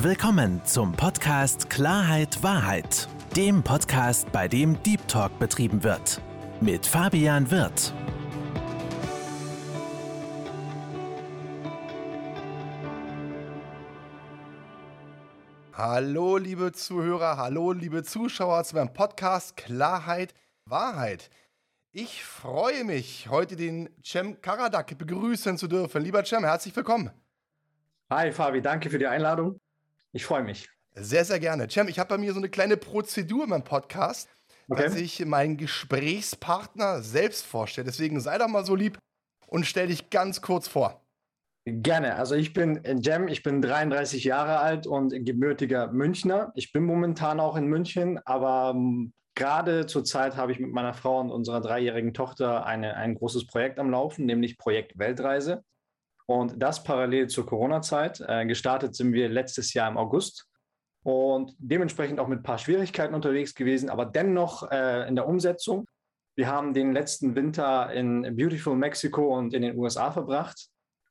Willkommen zum Podcast Klarheit Wahrheit, dem Podcast, bei dem Deep Talk betrieben wird. Mit Fabian Wirth. Hallo, liebe Zuhörer, hallo, liebe Zuschauer zu meinem Podcast Klarheit Wahrheit. Ich freue mich, heute den Cem Karadak begrüßen zu dürfen. Lieber Cem, herzlich willkommen. Hi Fabi, danke für die Einladung. Ich freue mich. Sehr, sehr gerne. Cem, ich habe bei mir so eine kleine Prozedur in meinem Podcast, okay. dass ich meinen Gesprächspartner selbst vorstelle. Deswegen sei doch mal so lieb und stell dich ganz kurz vor. Gerne. Also ich bin Jem, ich bin 33 Jahre alt und gebürtiger Münchner. Ich bin momentan auch in München, aber ähm, gerade zur Zeit habe ich mit meiner Frau und unserer dreijährigen Tochter eine, ein großes Projekt am Laufen, nämlich Projekt Weltreise. Und das parallel zur Corona-Zeit. Äh, gestartet sind wir letztes Jahr im August und dementsprechend auch mit ein paar Schwierigkeiten unterwegs gewesen, aber dennoch äh, in der Umsetzung. Wir haben den letzten Winter in Beautiful Mexico und in den USA verbracht.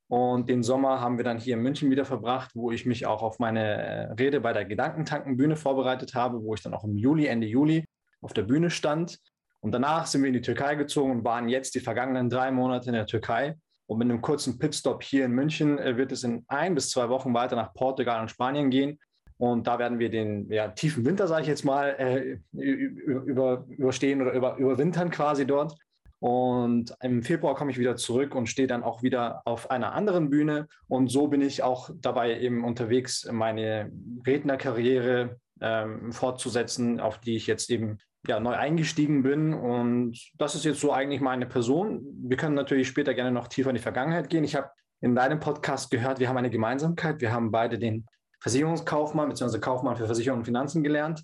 Und den Sommer haben wir dann hier in München wieder verbracht, wo ich mich auch auf meine äh, Rede bei der Gedankentankenbühne vorbereitet habe, wo ich dann auch im Juli, Ende Juli auf der Bühne stand. Und danach sind wir in die Türkei gezogen und waren jetzt die vergangenen drei Monate in der Türkei und mit einem kurzen Pitstop hier in München äh, wird es in ein bis zwei Wochen weiter nach Portugal und Spanien gehen. Und da werden wir den ja, tiefen Winter, sage ich jetzt mal, äh, über, überstehen oder über, überwintern quasi dort. Und im Februar komme ich wieder zurück und stehe dann auch wieder auf einer anderen Bühne. Und so bin ich auch dabei eben unterwegs, meine Rednerkarriere ähm, fortzusetzen, auf die ich jetzt eben ja, neu eingestiegen bin. Und das ist jetzt so eigentlich meine Person. Wir können natürlich später gerne noch tiefer in die Vergangenheit gehen. Ich habe in deinem Podcast gehört, wir haben eine Gemeinsamkeit. Wir haben beide den Versicherungskaufmann bzw. Kaufmann für Versicherung und Finanzen gelernt.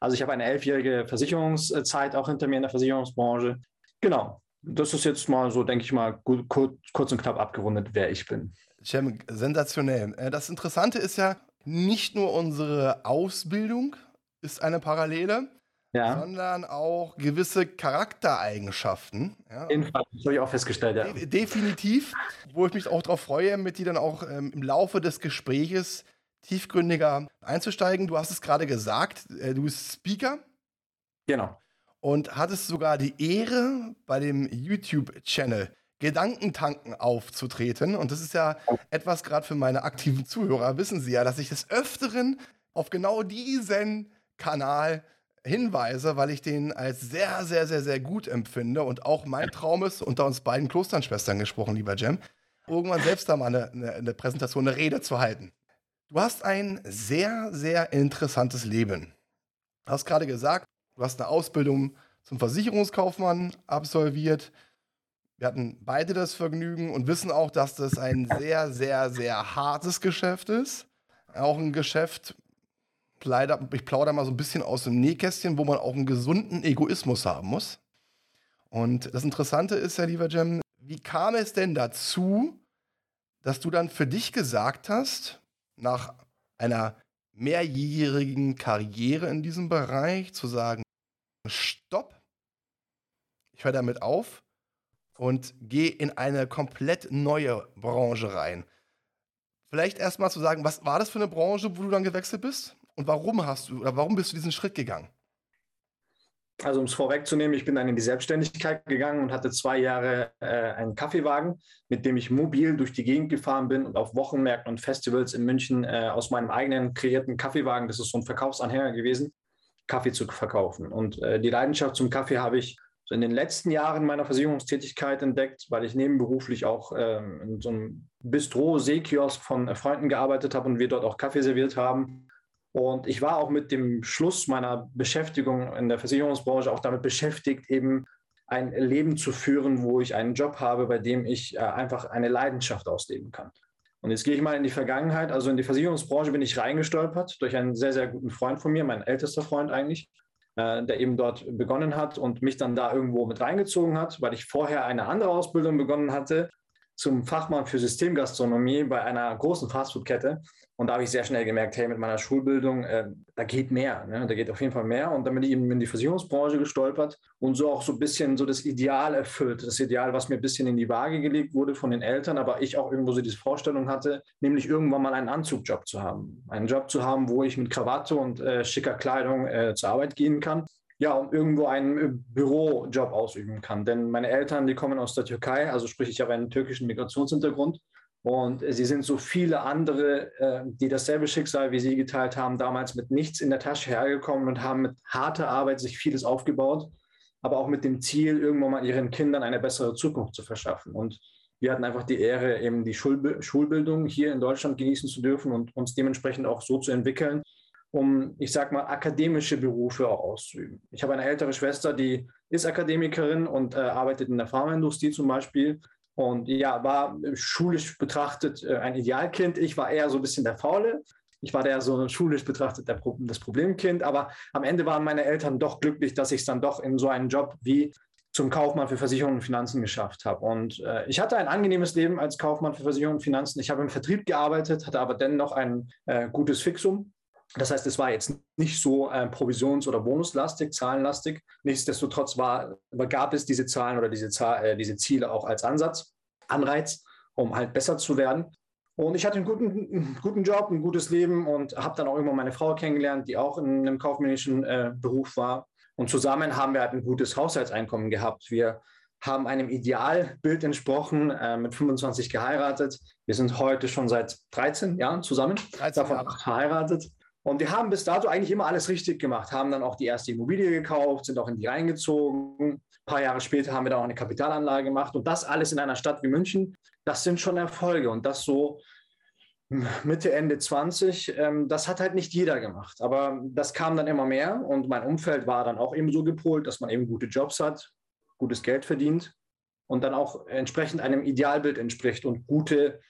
Also ich habe eine elfjährige Versicherungszeit auch hinter mir in der Versicherungsbranche. Genau, das ist jetzt mal so, denke ich mal, gut, kurz, kurz, und knapp abgerundet, wer ich bin. Cem, sensationell. Äh, das Interessante ist ja, nicht nur unsere Ausbildung ist eine Parallele, ja. sondern auch gewisse Charaktereigenschaften. Ja. Jedenfalls, das habe ich auch festgestellt, ja. De definitiv, wo ich mich auch darauf freue, mit dir dann auch ähm, im Laufe des Gespräches tiefgründiger einzusteigen. Du hast es gerade gesagt, äh, du bist Speaker. Genau. Und hattest sogar die Ehre, bei dem YouTube-Channel Gedankentanken aufzutreten. Und das ist ja etwas gerade für meine aktiven Zuhörer, wissen Sie ja, dass ich des Öfteren auf genau diesen Kanal hinweise, weil ich den als sehr, sehr, sehr, sehr gut empfinde und auch mein Traum ist, unter uns beiden Klosternschwestern gesprochen, lieber Jem, irgendwann selbst da mal eine, eine, eine Präsentation, eine Rede zu halten. Du hast ein sehr, sehr interessantes Leben. Du hast gerade gesagt, du hast eine Ausbildung zum Versicherungskaufmann absolviert. Wir hatten beide das Vergnügen und wissen auch, dass das ein sehr, sehr, sehr hartes Geschäft ist. Auch ein Geschäft, leider, ich plaudere mal so ein bisschen aus dem Nähkästchen, wo man auch einen gesunden Egoismus haben muss. Und das Interessante ist ja, lieber Jem, wie kam es denn dazu, dass du dann für dich gesagt hast, nach einer mehrjährigen Karriere in diesem Bereich, zu sagen, stopp, ich höre damit auf und gehe in eine komplett neue Branche rein. Vielleicht erstmal zu sagen, was war das für eine Branche, wo du dann gewechselt bist? Und warum hast du oder warum bist du diesen Schritt gegangen? Also um es vorwegzunehmen, ich bin dann in die Selbstständigkeit gegangen und hatte zwei Jahre äh, einen Kaffeewagen, mit dem ich mobil durch die Gegend gefahren bin und auf Wochenmärkten und Festivals in München äh, aus meinem eigenen kreierten Kaffeewagen, das ist so ein Verkaufsanhänger gewesen, Kaffee zu verkaufen. Und äh, die Leidenschaft zum Kaffee habe ich in den letzten Jahren meiner Versicherungstätigkeit entdeckt, weil ich nebenberuflich auch ähm, in so einem Bistro-Seekiosk von Freunden gearbeitet habe und wir dort auch Kaffee serviert haben. Und ich war auch mit dem Schluss meiner Beschäftigung in der Versicherungsbranche auch damit beschäftigt, eben ein Leben zu führen, wo ich einen Job habe, bei dem ich äh, einfach eine Leidenschaft ausleben kann. Und jetzt gehe ich mal in die Vergangenheit. Also in die Versicherungsbranche bin ich reingestolpert durch einen sehr, sehr guten Freund von mir, mein ältester Freund eigentlich, äh, der eben dort begonnen hat und mich dann da irgendwo mit reingezogen hat, weil ich vorher eine andere Ausbildung begonnen hatte zum Fachmann für Systemgastronomie bei einer großen Fastfood-Kette. Und da habe ich sehr schnell gemerkt, hey, mit meiner Schulbildung, äh, da geht mehr. Ne? Da geht auf jeden Fall mehr. Und dann bin ich eben in die Versicherungsbranche gestolpert und so auch so ein bisschen so das Ideal erfüllt. Das Ideal, was mir ein bisschen in die Waage gelegt wurde von den Eltern, aber ich auch irgendwo so diese Vorstellung hatte, nämlich irgendwann mal einen Anzugjob zu haben. Einen Job zu haben, wo ich mit Krawatte und äh, schicker Kleidung äh, zur Arbeit gehen kann ja, und irgendwo einen äh, Bürojob ausüben kann. Denn meine Eltern, die kommen aus der Türkei, also sprich, ich habe einen türkischen Migrationshintergrund. Und sie sind so viele andere, äh, die dasselbe Schicksal wie sie geteilt haben, damals mit nichts in der Tasche hergekommen und haben mit harter Arbeit sich vieles aufgebaut, aber auch mit dem Ziel, irgendwann mal ihren Kindern eine bessere Zukunft zu verschaffen. Und wir hatten einfach die Ehre, eben die Schulbildung hier in Deutschland genießen zu dürfen und uns dementsprechend auch so zu entwickeln, um, ich sag mal, akademische Berufe auch auszuüben. Ich habe eine ältere Schwester, die ist Akademikerin und äh, arbeitet in der Pharmaindustrie zum Beispiel. Und ja, war schulisch betrachtet äh, ein Idealkind. Ich war eher so ein bisschen der Faule. Ich war der so schulisch betrachtet der, das Problemkind. Aber am Ende waren meine Eltern doch glücklich, dass ich es dann doch in so einen Job wie zum Kaufmann für Versicherungen und Finanzen geschafft habe. Und äh, ich hatte ein angenehmes Leben als Kaufmann für Versicherungen und Finanzen. Ich habe im Vertrieb gearbeitet, hatte aber dennoch ein äh, gutes Fixum das heißt, es war jetzt nicht so äh, provisions- oder bonuslastig, zahlenlastig. Nichtsdestotrotz war, gab es diese Zahlen oder diese, Zahl, äh, diese Ziele auch als Ansatz, Anreiz, um halt besser zu werden. Und ich hatte einen guten, einen guten Job, ein gutes Leben und habe dann auch immer meine Frau kennengelernt, die auch in einem kaufmännischen äh, Beruf war. Und zusammen haben wir halt ein gutes Haushaltseinkommen gehabt. Wir haben einem Idealbild entsprochen, äh, mit 25 geheiratet. Wir sind heute schon seit 13 Jahren zusammen, 13 davon Jahre. verheiratet. Und wir haben bis dato eigentlich immer alles richtig gemacht, haben dann auch die erste Immobilie gekauft, sind auch in die reingezogen. Ein paar Jahre später haben wir dann auch eine Kapitalanlage gemacht und das alles in einer Stadt wie München, das sind schon Erfolge und das so Mitte, Ende 20, ähm, das hat halt nicht jeder gemacht, aber das kam dann immer mehr und mein Umfeld war dann auch eben so gepolt, dass man eben gute Jobs hat, gutes Geld verdient und dann auch entsprechend einem Idealbild entspricht und gute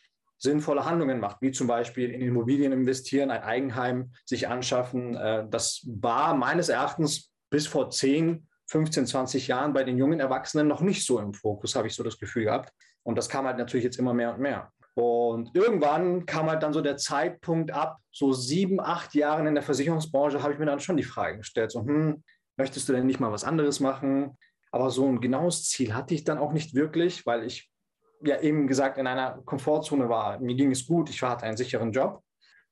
sinnvolle Handlungen macht, wie zum Beispiel in Immobilien investieren, ein Eigenheim sich anschaffen. Äh, das war meines Erachtens bis vor 10, 15, 20 Jahren bei den jungen Erwachsenen noch nicht so im Fokus, habe ich so das Gefühl gehabt. Und das kam halt natürlich jetzt immer mehr und mehr. Und irgendwann kam halt dann so der Zeitpunkt ab, so sieben, acht Jahren in der Versicherungsbranche, habe ich mir dann schon die Frage gestellt, so, hm, möchtest du denn nicht mal was anderes machen? Aber so ein genaues Ziel hatte ich dann auch nicht wirklich, weil ich ja eben gesagt in einer Komfortzone war. Mir ging es gut, ich hatte einen sicheren Job.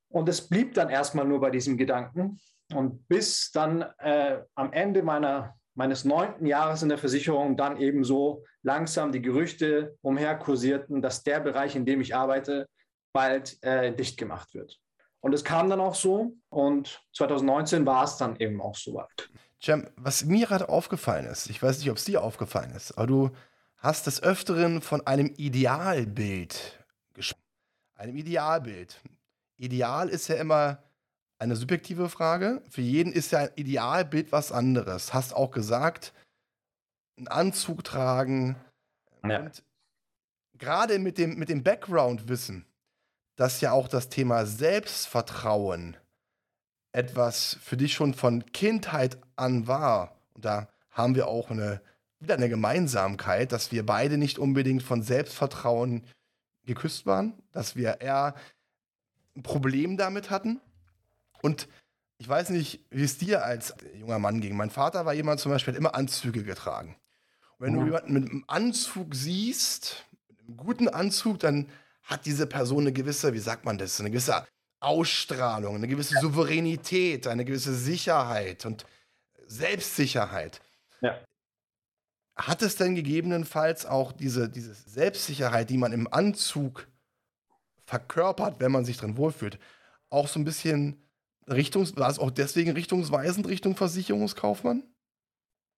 Und es blieb dann erstmal nur bei diesem Gedanken. Und bis dann äh, am Ende meiner, meines neunten Jahres in der Versicherung dann eben so langsam die Gerüchte umherkursierten, dass der Bereich, in dem ich arbeite, bald äh, dicht gemacht wird. Und es kam dann auch so. Und 2019 war es dann eben auch so weit. Cem, was mir gerade aufgefallen ist, ich weiß nicht, ob es dir aufgefallen ist, aber du hast des Öfteren von einem Idealbild gesprochen. Einem Idealbild. Ideal ist ja immer eine subjektive Frage. Für jeden ist ja ein Idealbild was anderes. Hast auch gesagt, einen Anzug tragen. Ja. Und gerade mit dem, mit dem Background-Wissen, dass ja auch das Thema Selbstvertrauen etwas für dich schon von Kindheit an war. Und da haben wir auch eine wieder eine Gemeinsamkeit, dass wir beide nicht unbedingt von Selbstvertrauen geküsst waren, dass wir eher ein Problem damit hatten. Und ich weiß nicht, wie es dir als junger Mann ging. Mein Vater war jemand zum Beispiel, hat immer Anzüge getragen. Und wenn mhm. du jemanden mit einem Anzug siehst, mit einem guten Anzug, dann hat diese Person eine gewisse, wie sagt man das, eine gewisse Ausstrahlung, eine gewisse Souveränität, eine gewisse Sicherheit und Selbstsicherheit. Ja. Hat es denn gegebenenfalls auch diese, diese Selbstsicherheit, die man im Anzug verkörpert, wenn man sich drin wohlfühlt, auch so ein bisschen Richtungs, war es auch deswegen richtungsweisend Richtung Versicherungskaufmann?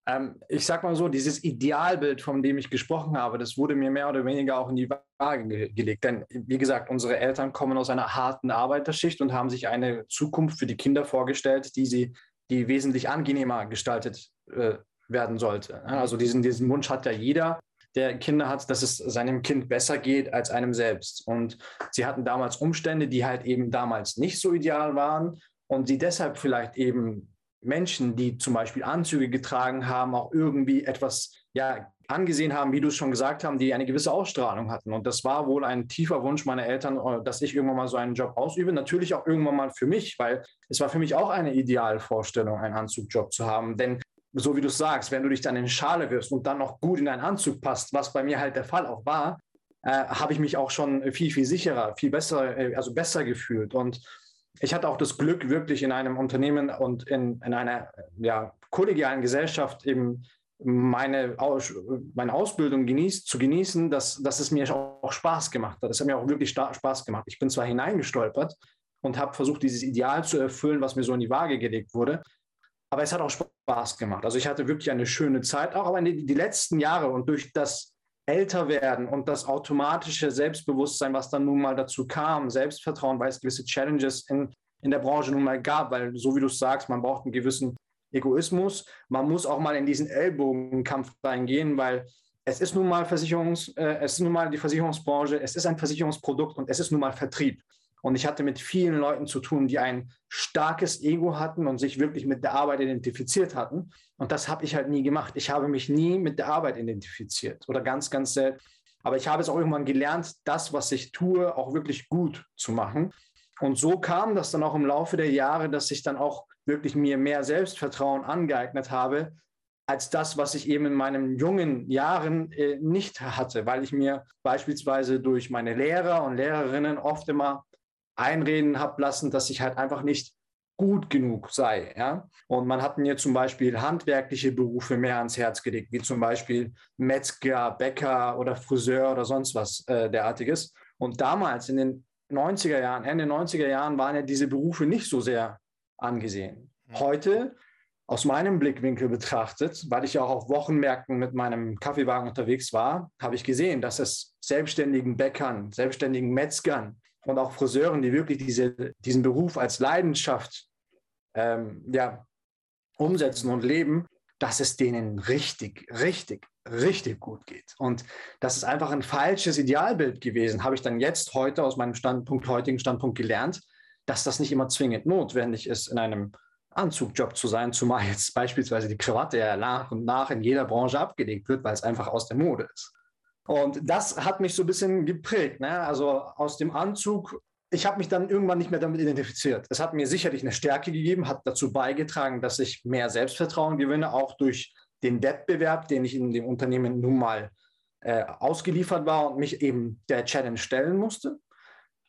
Ähm, ich sag mal so, dieses Idealbild, von dem ich gesprochen habe, das wurde mir mehr oder weniger auch in die Waage ge gelegt. Denn wie gesagt, unsere Eltern kommen aus einer harten Arbeiterschicht und haben sich eine Zukunft für die Kinder vorgestellt, die sie, die wesentlich angenehmer gestaltet äh, werden sollte. Also diesen, diesen Wunsch hat ja jeder, der Kinder hat, dass es seinem Kind besser geht als einem selbst. Und sie hatten damals Umstände, die halt eben damals nicht so ideal waren und sie deshalb vielleicht eben Menschen, die zum Beispiel Anzüge getragen haben, auch irgendwie etwas ja, angesehen haben, wie du es schon gesagt haben, die eine gewisse Ausstrahlung hatten. Und das war wohl ein tiefer Wunsch meiner Eltern, äh, dass ich irgendwann mal so einen Job ausübe. Natürlich auch irgendwann mal für mich, weil es war für mich auch eine Idealvorstellung, einen Anzugjob zu haben. Denn so wie du sagst, wenn du dich dann in Schale wirst und dann noch gut in deinen Anzug passt, was bei mir halt der Fall auch war, äh, habe ich mich auch schon viel, viel sicherer, viel besser, äh, also besser gefühlt. Und ich hatte auch das Glück, wirklich in einem Unternehmen und in, in einer ja, kollegialen Gesellschaft eben meine, Aus, meine Ausbildung genieß, zu genießen, dass, dass es mir auch Spaß gemacht hat. Es hat mir auch wirklich Spaß gemacht. Ich bin zwar hineingestolpert und habe versucht, dieses Ideal zu erfüllen, was mir so in die Waage gelegt wurde, aber es hat auch Spaß gemacht. Also ich hatte wirklich eine schöne Zeit, auch aber die, die letzten Jahre und durch das Älterwerden und das automatische Selbstbewusstsein, was dann nun mal dazu kam, Selbstvertrauen, weil es gewisse Challenges in, in der Branche nun mal gab, weil so wie du sagst, man braucht einen gewissen Egoismus. Man muss auch mal in diesen Ellbogenkampf reingehen, weil es ist nun mal Versicherungs, äh, es ist nun mal die Versicherungsbranche, es ist ein Versicherungsprodukt und es ist nun mal Vertrieb. Und ich hatte mit vielen Leuten zu tun, die ein starkes Ego hatten und sich wirklich mit der Arbeit identifiziert hatten. Und das habe ich halt nie gemacht. Ich habe mich nie mit der Arbeit identifiziert oder ganz, ganz selten. Aber ich habe es auch irgendwann gelernt, das, was ich tue, auch wirklich gut zu machen. Und so kam das dann auch im Laufe der Jahre, dass ich dann auch wirklich mir mehr Selbstvertrauen angeeignet habe, als das, was ich eben in meinen jungen Jahren äh, nicht hatte, weil ich mir beispielsweise durch meine Lehrer und Lehrerinnen oft immer einreden habe lassen, dass ich halt einfach nicht gut genug sei. Ja? Und man hat mir zum Beispiel handwerkliche Berufe mehr ans Herz gelegt, wie zum Beispiel Metzger, Bäcker oder Friseur oder sonst was äh, derartiges. Und damals in den 90er Jahren, Ende 90er Jahren waren ja diese Berufe nicht so sehr angesehen. Mhm. Heute, aus meinem Blickwinkel betrachtet, weil ich ja auch auf Wochenmärkten mit meinem Kaffeewagen unterwegs war, habe ich gesehen, dass es selbstständigen Bäckern, selbstständigen Metzgern und auch Friseuren, die wirklich diese, diesen Beruf als Leidenschaft ähm, ja, umsetzen und leben, dass es denen richtig, richtig, richtig gut geht. Und das ist einfach ein falsches Idealbild gewesen, habe ich dann jetzt heute aus meinem Standpunkt, heutigen Standpunkt gelernt, dass das nicht immer zwingend notwendig ist, in einem Anzugjob zu sein, zumal jetzt beispielsweise die Krawatte ja nach und nach in jeder Branche abgelegt wird, weil es einfach aus der Mode ist. Und das hat mich so ein bisschen geprägt. Ne? Also aus dem Anzug, ich habe mich dann irgendwann nicht mehr damit identifiziert. Es hat mir sicherlich eine Stärke gegeben, hat dazu beigetragen, dass ich mehr Selbstvertrauen gewinne, auch durch den Wettbewerb, den ich in dem Unternehmen nun mal äh, ausgeliefert war und mich eben der Challenge stellen musste.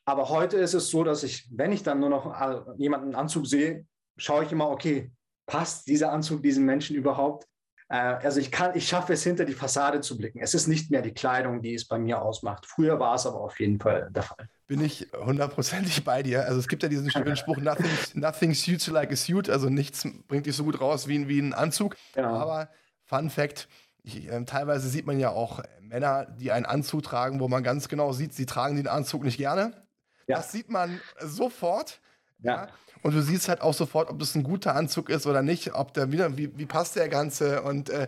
Aber heute ist es so, dass ich, wenn ich dann nur noch äh, jemanden Anzug sehe, schaue ich immer, okay, passt dieser Anzug diesem Menschen überhaupt? Äh, also ich kann, ich schaffe es hinter die Fassade zu blicken. Es ist nicht mehr die Kleidung, die es bei mir ausmacht. Früher war es aber auf jeden Fall der Fall. Bin ich hundertprozentig bei dir. Also es gibt ja diesen schönen Spruch, nothing, nothing suits you like a suit. Also nichts bringt dich so gut raus wie, wie ein Anzug. Genau. Aber Fun Fact, ich, äh, teilweise sieht man ja auch Männer, die einen Anzug tragen, wo man ganz genau sieht, sie tragen den Anzug nicht gerne. Ja. Das sieht man sofort. Ja. ja. Und du siehst halt auch sofort, ob das ein guter Anzug ist oder nicht, ob der wieder, wie, wie passt der Ganze. Und äh,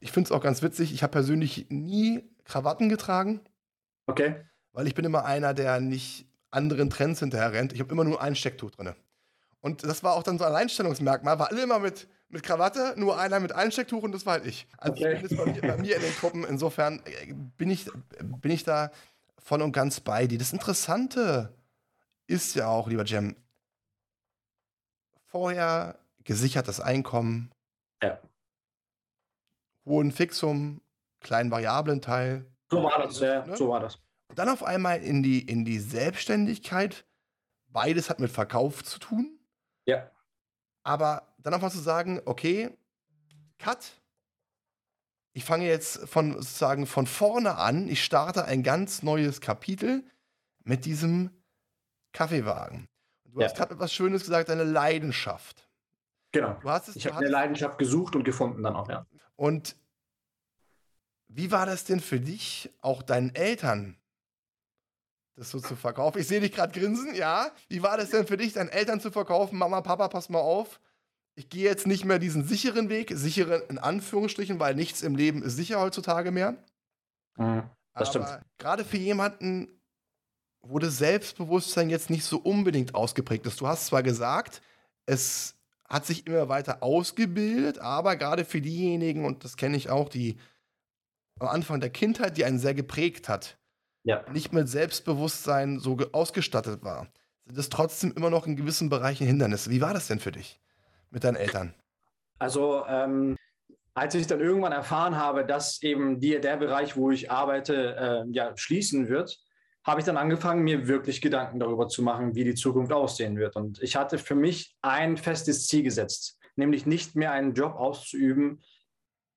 ich finde es auch ganz witzig. Ich habe persönlich nie Krawatten getragen. Okay. Weil ich bin immer einer, der nicht anderen Trends hinterher rennt. Ich habe immer nur ein Stecktuch drin. Und das war auch dann so ein Alleinstellungsmerkmal, war alle immer mit, mit Krawatte, nur einer mit Einstecktuch und das war halt ich. Also okay. ich bin jetzt bei mir, bei mir in den Gruppen, insofern äh, bin ich, bin ich da voll und ganz bei dir. Das Interessante ist ja auch, lieber Jem, vorher gesichertes Einkommen, ja. hohen Fixum, kleinen Variablenteil. So war das, ja, ne? so war das. Und dann auf einmal in die, in die Selbstständigkeit. Beides hat mit Verkauf zu tun. Ja. Aber dann einfach zu sagen, okay, Cut, ich fange jetzt von sozusagen von vorne an, ich starte ein ganz neues Kapitel mit diesem Kaffeewagen. Du ja. hast gerade etwas Schönes gesagt, deine Leidenschaft. Genau. Du hast es, ich habe eine Leidenschaft gesucht und gefunden dann auch, ja. Und wie war das denn für dich, auch deinen Eltern das so zu verkaufen? Ich sehe dich gerade grinsen, ja. Wie war das denn für dich, deinen Eltern zu verkaufen? Mama, Papa, pass mal auf ich gehe jetzt nicht mehr diesen sicheren Weg, sicheren in Anführungsstrichen, weil nichts im Leben ist sicher heutzutage mehr. Mhm, das Aber stimmt. Gerade für jemanden, wo das Selbstbewusstsein jetzt nicht so unbedingt ausgeprägt ist. Du hast zwar gesagt, es hat sich immer weiter ausgebildet, aber gerade für diejenigen, und das kenne ich auch, die am Anfang der Kindheit, die einen sehr geprägt hat, ja. nicht mit Selbstbewusstsein so ausgestattet war, sind es trotzdem immer noch in gewissen Bereichen Hindernisse. Wie war das denn für dich mit deinen Eltern? Also, ähm, als ich dann irgendwann erfahren habe, dass eben die, der Bereich, wo ich arbeite, äh, ja, schließen wird, habe ich dann angefangen, mir wirklich Gedanken darüber zu machen, wie die Zukunft aussehen wird. Und ich hatte für mich ein festes Ziel gesetzt, nämlich nicht mehr einen Job auszuüben,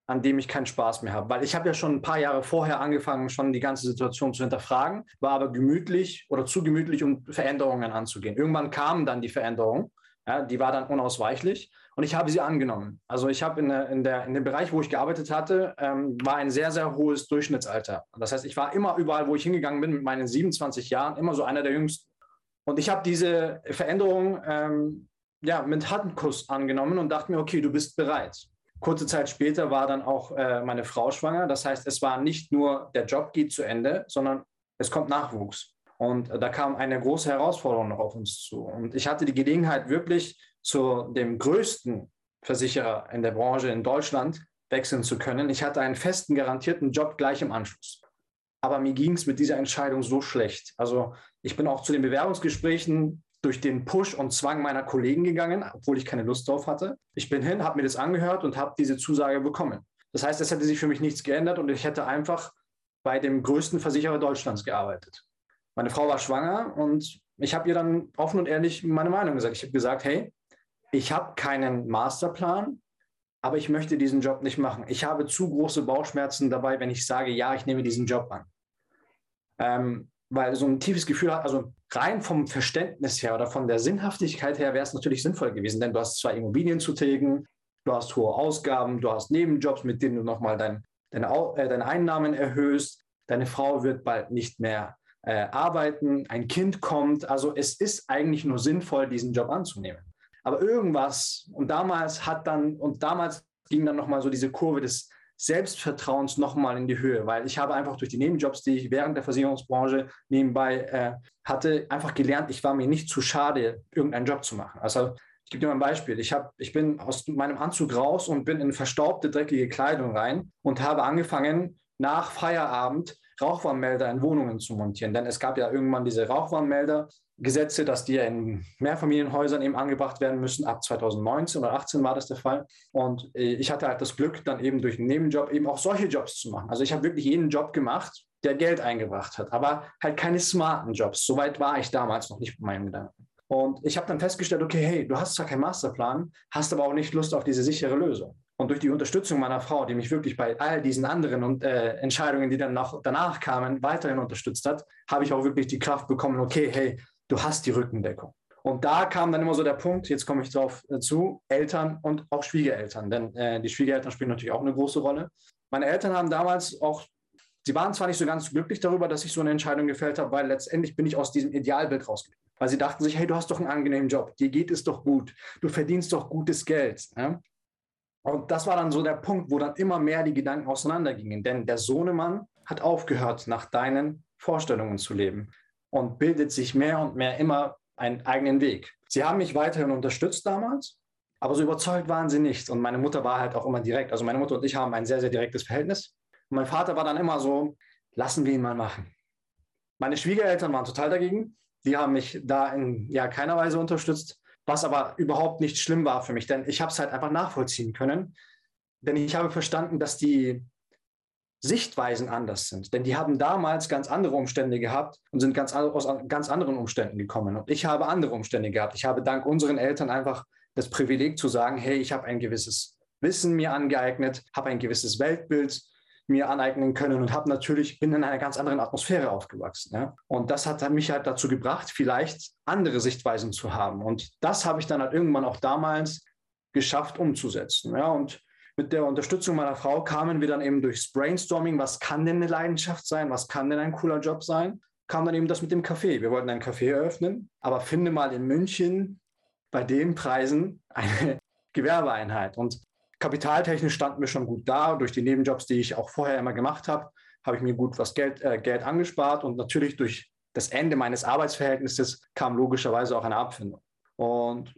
an dem ich keinen Spaß mehr habe. Weil ich habe ja schon ein paar Jahre vorher angefangen, schon die ganze Situation zu hinterfragen, war aber gemütlich oder zu gemütlich, um Veränderungen anzugehen. Irgendwann kamen dann die Veränderungen, ja, die war dann unausweichlich und ich habe sie angenommen. Also ich habe in, der, in, der, in dem Bereich, wo ich gearbeitet hatte, ähm, war ein sehr, sehr hohes Durchschnittsalter. Das heißt, ich war immer überall, wo ich hingegangen bin mit meinen 27 Jahren, immer so einer der Jüngsten. Und ich habe diese Veränderung ähm, ja, mit Handkuss angenommen und dachte mir, okay, du bist bereit. Kurze Zeit später war dann auch äh, meine Frau schwanger. Das heißt, es war nicht nur der Job geht zu Ende, sondern es kommt Nachwuchs. Und äh, da kam eine große Herausforderung noch auf uns zu. Und ich hatte die Gelegenheit, wirklich zu dem größten Versicherer in der Branche in Deutschland wechseln zu können. Ich hatte einen festen, garantierten Job gleich im Anschluss. Aber mir ging es mit dieser Entscheidung so schlecht. Also ich bin auch zu den Bewerbungsgesprächen durch den Push und Zwang meiner Kollegen gegangen, obwohl ich keine Lust drauf hatte. Ich bin hin, habe mir das angehört und habe diese Zusage bekommen. Das heißt, es hätte sich für mich nichts geändert und ich hätte einfach bei dem größten Versicherer Deutschlands gearbeitet. Meine Frau war schwanger und ich habe ihr dann offen und ehrlich meine Meinung gesagt. Ich habe gesagt, hey, ich habe keinen Masterplan, aber ich möchte diesen Job nicht machen. Ich habe zu große Bauchschmerzen dabei, wenn ich sage, ja, ich nehme diesen Job an. Ähm, weil so ein tiefes Gefühl hat, also rein vom Verständnis her oder von der Sinnhaftigkeit her wäre es natürlich sinnvoll gewesen, denn du hast zwei Immobilien zu tilgen, du hast hohe Ausgaben, du hast Nebenjobs, mit denen du nochmal dein, deine, äh, deine Einnahmen erhöhst, deine Frau wird bald nicht mehr äh, arbeiten, ein Kind kommt. Also es ist eigentlich nur sinnvoll, diesen Job anzunehmen. Aber irgendwas, und damals hat dann, und damals ging dann nochmal so diese Kurve des Selbstvertrauens nochmal in die Höhe, weil ich habe einfach durch die Nebenjobs, die ich während der Versicherungsbranche nebenbei äh, hatte, einfach gelernt, ich war mir nicht zu schade, irgendeinen Job zu machen. Also ich gebe dir mal ein Beispiel. Ich, hab, ich bin aus meinem Anzug raus und bin in verstaubte, dreckige Kleidung rein und habe angefangen, nach Feierabend Rauchwarnmelder in Wohnungen zu montieren. Denn es gab ja irgendwann diese Rauchwarnmelder, Gesetze, dass die ja in Mehrfamilienhäusern eben angebracht werden müssen. Ab 2019 oder 2018 war das der Fall. Und äh, ich hatte halt das Glück, dann eben durch einen Nebenjob eben auch solche Jobs zu machen. Also ich habe wirklich jeden Job gemacht, der Geld eingebracht hat, aber halt keine smarten Jobs. Soweit war ich damals noch nicht mit meinem Gedanken. Und ich habe dann festgestellt, okay, hey, du hast zwar keinen Masterplan, hast aber auch nicht Lust auf diese sichere Lösung. Und durch die Unterstützung meiner Frau, die mich wirklich bei all diesen anderen und, äh, Entscheidungen, die dann noch danach kamen, weiterhin unterstützt hat, habe ich auch wirklich die Kraft bekommen, okay, hey, du hast die Rückendeckung. Und da kam dann immer so der Punkt, jetzt komme ich drauf äh, zu, Eltern und auch Schwiegereltern, denn äh, die Schwiegereltern spielen natürlich auch eine große Rolle. Meine Eltern haben damals auch, sie waren zwar nicht so ganz glücklich darüber, dass ich so eine Entscheidung gefällt habe, weil letztendlich bin ich aus diesem Idealbild rausgekommen. Weil sie dachten sich, hey, du hast doch einen angenehmen Job, dir geht es doch gut, du verdienst doch gutes Geld. Ja? Und das war dann so der Punkt, wo dann immer mehr die Gedanken auseinandergingen. Denn der Sohnemann hat aufgehört, nach deinen Vorstellungen zu leben und bildet sich mehr und mehr immer einen eigenen Weg. Sie haben mich weiterhin unterstützt damals, aber so überzeugt waren sie nicht. Und meine Mutter war halt auch immer direkt. Also meine Mutter und ich haben ein sehr, sehr direktes Verhältnis. Und mein Vater war dann immer so, lassen wir ihn mal machen. Meine Schwiegereltern waren total dagegen. Die haben mich da in ja, keiner Weise unterstützt, was aber überhaupt nicht schlimm war für mich, denn ich habe es halt einfach nachvollziehen können. Denn ich habe verstanden, dass die Sichtweisen anders sind. Denn die haben damals ganz andere Umstände gehabt und sind ganz aus ganz anderen Umständen gekommen. Und ich habe andere Umstände gehabt. Ich habe dank unseren Eltern einfach das Privileg zu sagen, hey, ich habe ein gewisses Wissen mir angeeignet, habe ein gewisses Weltbild mir aneignen können und habe natürlich, bin in einer ganz anderen Atmosphäre aufgewachsen. Ja? Und das hat mich halt dazu gebracht, vielleicht andere Sichtweisen zu haben. Und das habe ich dann halt irgendwann auch damals geschafft umzusetzen. Ja? Und mit der Unterstützung meiner Frau kamen wir dann eben durchs Brainstorming, was kann denn eine Leidenschaft sein, was kann denn ein cooler Job sein, kam dann eben das mit dem Café. Wir wollten ein Café eröffnen, aber finde mal in München bei den Preisen eine Gewerbeeinheit. Und kapitaltechnisch standen wir schon gut da. Durch die Nebenjobs, die ich auch vorher immer gemacht habe, habe ich mir gut was Geld, äh, Geld angespart und natürlich durch das Ende meines Arbeitsverhältnisses kam logischerweise auch eine Abfindung. Und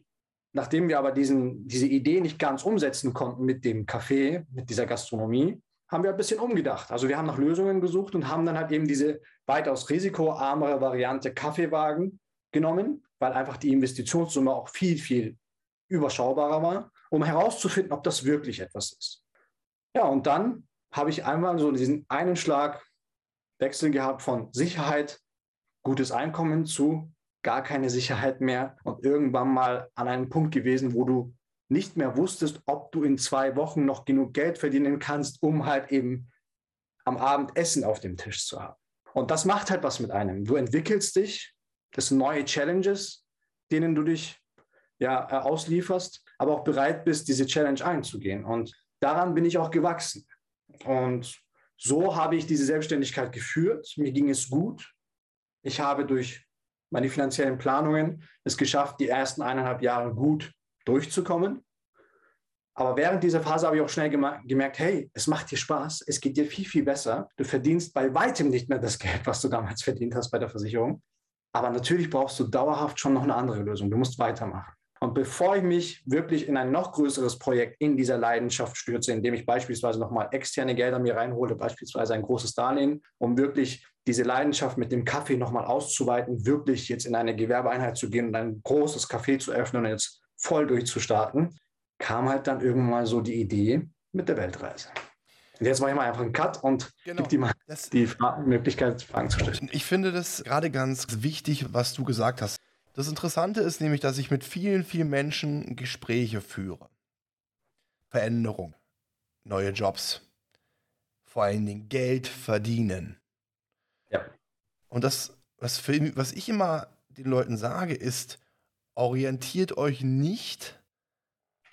Nachdem wir aber diesen, diese Idee nicht ganz umsetzen konnten mit dem Café, mit dieser Gastronomie, haben wir ein bisschen umgedacht. Also wir haben nach Lösungen gesucht und haben dann halt eben diese weitaus risikoarmere Variante Kaffeewagen genommen, weil einfach die Investitionssumme auch viel, viel überschaubarer war, um herauszufinden, ob das wirklich etwas ist. Ja, und dann habe ich einmal so diesen einen Schlag Wechsel gehabt von Sicherheit, gutes Einkommen zu gar keine Sicherheit mehr und irgendwann mal an einem Punkt gewesen, wo du nicht mehr wusstest, ob du in zwei Wochen noch genug Geld verdienen kannst, um halt eben am Abend Essen auf dem Tisch zu haben. Und das macht halt was mit einem. Du entwickelst dich, das sind neue Challenges, denen du dich ja äh, auslieferst, aber auch bereit bist, diese Challenge einzugehen. Und daran bin ich auch gewachsen. Und so habe ich diese Selbstständigkeit geführt. Mir ging es gut. Ich habe durch meine finanziellen Planungen es geschafft, die ersten eineinhalb Jahre gut durchzukommen. Aber während dieser Phase habe ich auch schnell gemerkt, hey, es macht dir Spaß, es geht dir viel, viel besser. Du verdienst bei weitem nicht mehr das Geld, was du damals verdient hast bei der Versicherung. Aber natürlich brauchst du dauerhaft schon noch eine andere Lösung. Du musst weitermachen. Und bevor ich mich wirklich in ein noch größeres Projekt in dieser Leidenschaft stürze, indem ich beispielsweise nochmal externe Gelder mir reinhole, beispielsweise ein großes Darlehen, um wirklich diese Leidenschaft mit dem Kaffee nochmal auszuweiten, wirklich jetzt in eine Gewerbeeinheit zu gehen und ein großes Café zu öffnen und jetzt voll durchzustarten, kam halt dann irgendwann mal so die Idee mit der Weltreise. Und jetzt mache ich mal einfach einen Cut und genau. gebe dir mal die Möglichkeit, Fragen zu stellen. Ich finde das gerade ganz wichtig, was du gesagt hast. Das Interessante ist nämlich, dass ich mit vielen, vielen Menschen Gespräche führe. Veränderung, neue Jobs, vor allen Dingen Geld verdienen. Ja. Und das, was, für, was ich immer den Leuten sage, ist, orientiert euch nicht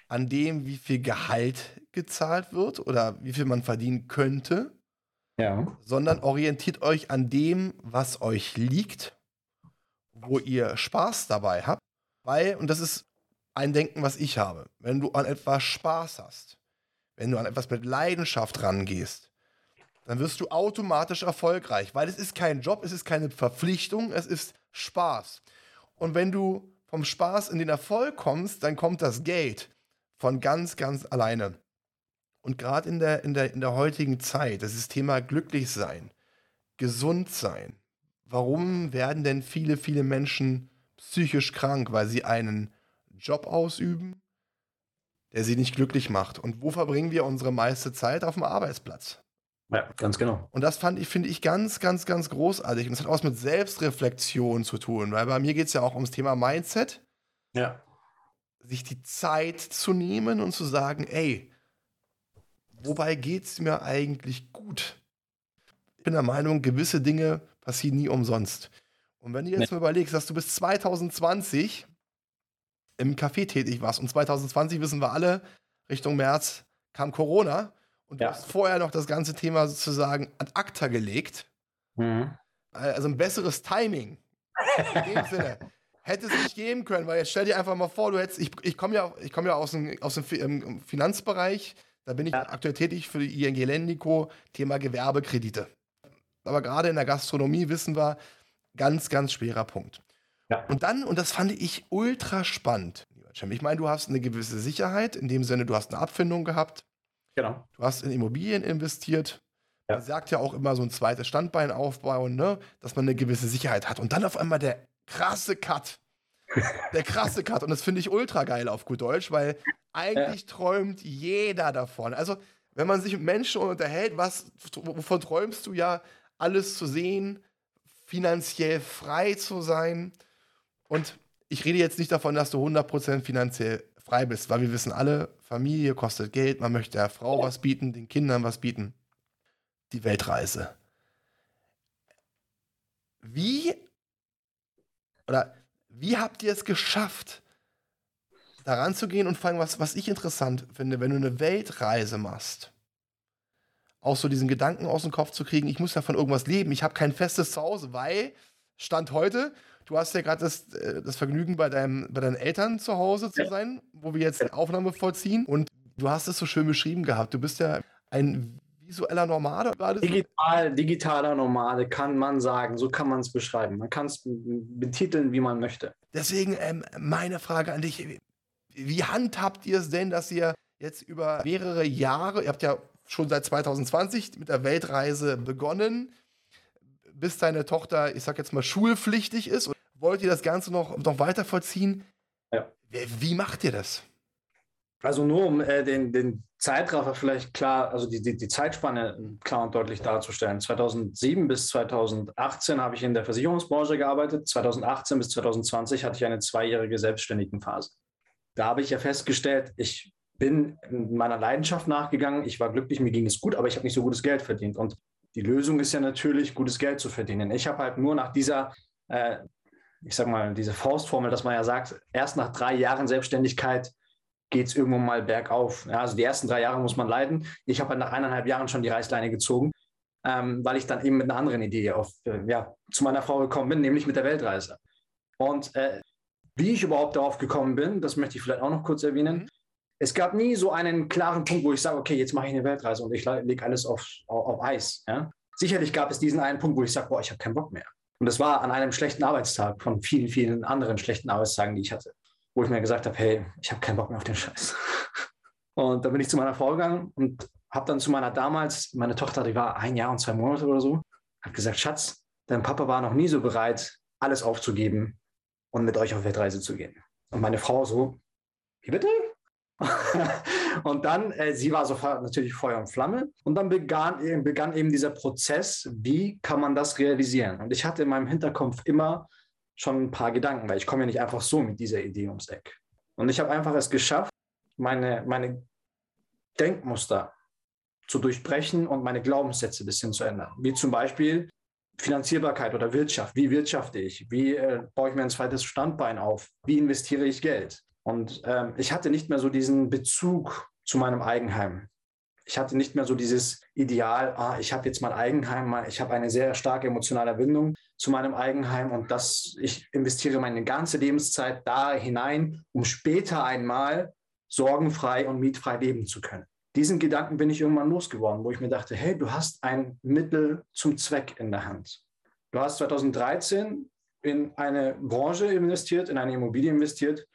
an dem, wie viel Gehalt gezahlt wird oder wie viel man verdienen könnte, ja. sondern orientiert euch an dem, was euch liegt, wo ihr Spaß dabei habt, weil, und das ist ein Denken, was ich habe, wenn du an etwas Spaß hast, wenn du an etwas mit Leidenschaft rangehst, dann wirst du automatisch erfolgreich, weil es ist kein Job, es ist keine Verpflichtung, es ist Spaß. Und wenn du vom Spaß in den Erfolg kommst, dann kommt das Geld von ganz, ganz alleine. Und gerade in der, in, der, in der heutigen Zeit, das ist Thema glücklich sein, gesund sein. Warum werden denn viele, viele Menschen psychisch krank? Weil sie einen Job ausüben, der sie nicht glücklich macht. Und wo verbringen wir unsere meiste Zeit? Auf dem Arbeitsplatz. Ja, ganz genau. Und das fand ich, finde ich ganz, ganz, ganz großartig. Und das hat auch was mit Selbstreflexion zu tun, weil bei mir geht es ja auch ums Thema Mindset. Ja. Sich die Zeit zu nehmen und zu sagen, ey, wobei geht es mir eigentlich gut? Ich bin der Meinung, gewisse Dinge passieren nie umsonst. Und wenn du jetzt nee. mal überlegst, dass du bis 2020 im Café tätig warst und 2020 wissen wir alle, Richtung März kam Corona und ja. du hast vorher noch das ganze Thema sozusagen ad acta gelegt. Mhm. Also ein besseres Timing. In dem Sinne. Hätte es nicht geben können, weil jetzt stell dir einfach mal vor, du hättest, ich, ich komme ja, komm ja aus dem, aus dem ähm, Finanzbereich, da bin ich ja. aktuell tätig für die ING Lendico, Thema Gewerbekredite. Aber gerade in der Gastronomie wissen wir, ganz, ganz schwerer Punkt. Ja. Und dann, und das fand ich ultra spannend, ich meine, du hast eine gewisse Sicherheit, in dem Sinne, du hast eine Abfindung gehabt, Genau. Du hast in Immobilien investiert. Ja. Man sagt ja auch immer so ein zweites Standbein aufbauen, ne? dass man eine gewisse Sicherheit hat. Und dann auf einmal der krasse Cut. Der krasse Cut. Und das finde ich ultra geil auf gut Deutsch, weil eigentlich ja. träumt jeder davon. Also, wenn man sich mit Menschen unterhält, was, wovon träumst du ja, alles zu sehen, finanziell frei zu sein. Und ich rede jetzt nicht davon, dass du 100% finanziell frei bist, weil wir wissen alle, Familie kostet Geld, man möchte der Frau was bieten, den Kindern was bieten. Die Weltreise. Wie oder wie habt ihr es geschafft, daran zu gehen und allem, was, was ich interessant finde, wenn du eine Weltreise machst, auch so diesen Gedanken aus dem Kopf zu kriegen, ich muss ja von irgendwas leben, ich habe kein festes Zuhause, weil Stand heute, Du hast ja gerade das, äh, das Vergnügen, bei, deinem, bei deinen Eltern zu Hause zu sein, wo wir jetzt die Aufnahme vollziehen. Und du hast es so schön beschrieben gehabt. Du bist ja ein visueller Nomade gerade. Digital, digitaler Nomade kann man sagen. So kann man es beschreiben. Man kann es betiteln, wie man möchte. Deswegen ähm, meine Frage an dich. Wie handhabt ihr es denn, dass ihr jetzt über mehrere Jahre, ihr habt ja schon seit 2020 mit der Weltreise begonnen, bis deine Tochter, ich sag jetzt mal, schulpflichtig ist. Wollt ihr das Ganze noch, noch weiter vollziehen? Ja. Wie macht ihr das? Also nur um äh, den, den Zeitraffer vielleicht klar, also die, die, die Zeitspanne klar und deutlich darzustellen. 2007 bis 2018 habe ich in der Versicherungsbranche gearbeitet. 2018 bis 2020 hatte ich eine zweijährige Selbstständigenphase. Da habe ich ja festgestellt, ich bin meiner Leidenschaft nachgegangen. Ich war glücklich, mir ging es gut, aber ich habe nicht so gutes Geld verdient. Und die Lösung ist ja natürlich, gutes Geld zu verdienen. Ich habe halt nur nach dieser, äh, ich sag mal, diese Faustformel, dass man ja sagt, erst nach drei Jahren Selbstständigkeit geht es irgendwann mal bergauf. Ja, also die ersten drei Jahre muss man leiden. Ich habe halt nach eineinhalb Jahren schon die Reißleine gezogen, ähm, weil ich dann eben mit einer anderen Idee auf, äh, ja, zu meiner Frau gekommen bin, nämlich mit der Weltreise. Und äh, wie ich überhaupt darauf gekommen bin, das möchte ich vielleicht auch noch kurz erwähnen. Es gab nie so einen klaren Punkt, wo ich sage, okay, jetzt mache ich eine Weltreise und ich lege alles auf, auf, auf Eis. Ja? Sicherlich gab es diesen einen Punkt, wo ich sage, boah, ich habe keinen Bock mehr. Und das war an einem schlechten Arbeitstag von vielen, vielen anderen schlechten Arbeitstagen, die ich hatte wo ich mir gesagt habe, hey, ich habe keinen Bock mehr auf den Scheiß. Und dann bin ich zu meiner Frau gegangen und habe dann zu meiner damals, meine Tochter, die war ein Jahr und zwei Monate oder so, hat gesagt, Schatz, dein Papa war noch nie so bereit, alles aufzugeben und mit euch auf Weltreise zu gehen. Und meine Frau so, wie bitte? und dann, äh, sie war sofort natürlich Feuer und Flamme. Und dann begann, begann eben dieser Prozess, wie kann man das realisieren? Und ich hatte in meinem Hinterkopf immer schon ein paar Gedanken, weil ich komme ja nicht einfach so mit dieser Idee ums Eck. Und ich habe einfach es geschafft, meine, meine Denkmuster zu durchbrechen und meine Glaubenssätze ein bisschen zu ändern. Wie zum Beispiel Finanzierbarkeit oder Wirtschaft. Wie wirtschafte ich? Wie äh, baue ich mir ein zweites Standbein auf? Wie investiere ich Geld? Und ähm, ich hatte nicht mehr so diesen Bezug zu meinem Eigenheim. Ich hatte nicht mehr so dieses Ideal, ah, ich habe jetzt mein Eigenheim, ich habe eine sehr starke emotionale Bindung zu meinem Eigenheim und das, ich investiere meine ganze Lebenszeit da hinein, um später einmal sorgenfrei und mietfrei leben zu können. Diesen Gedanken bin ich irgendwann losgeworden, wo ich mir dachte, hey, du hast ein Mittel zum Zweck in der Hand. Du hast 2013 in eine Branche investiert, in eine Immobilie investiert,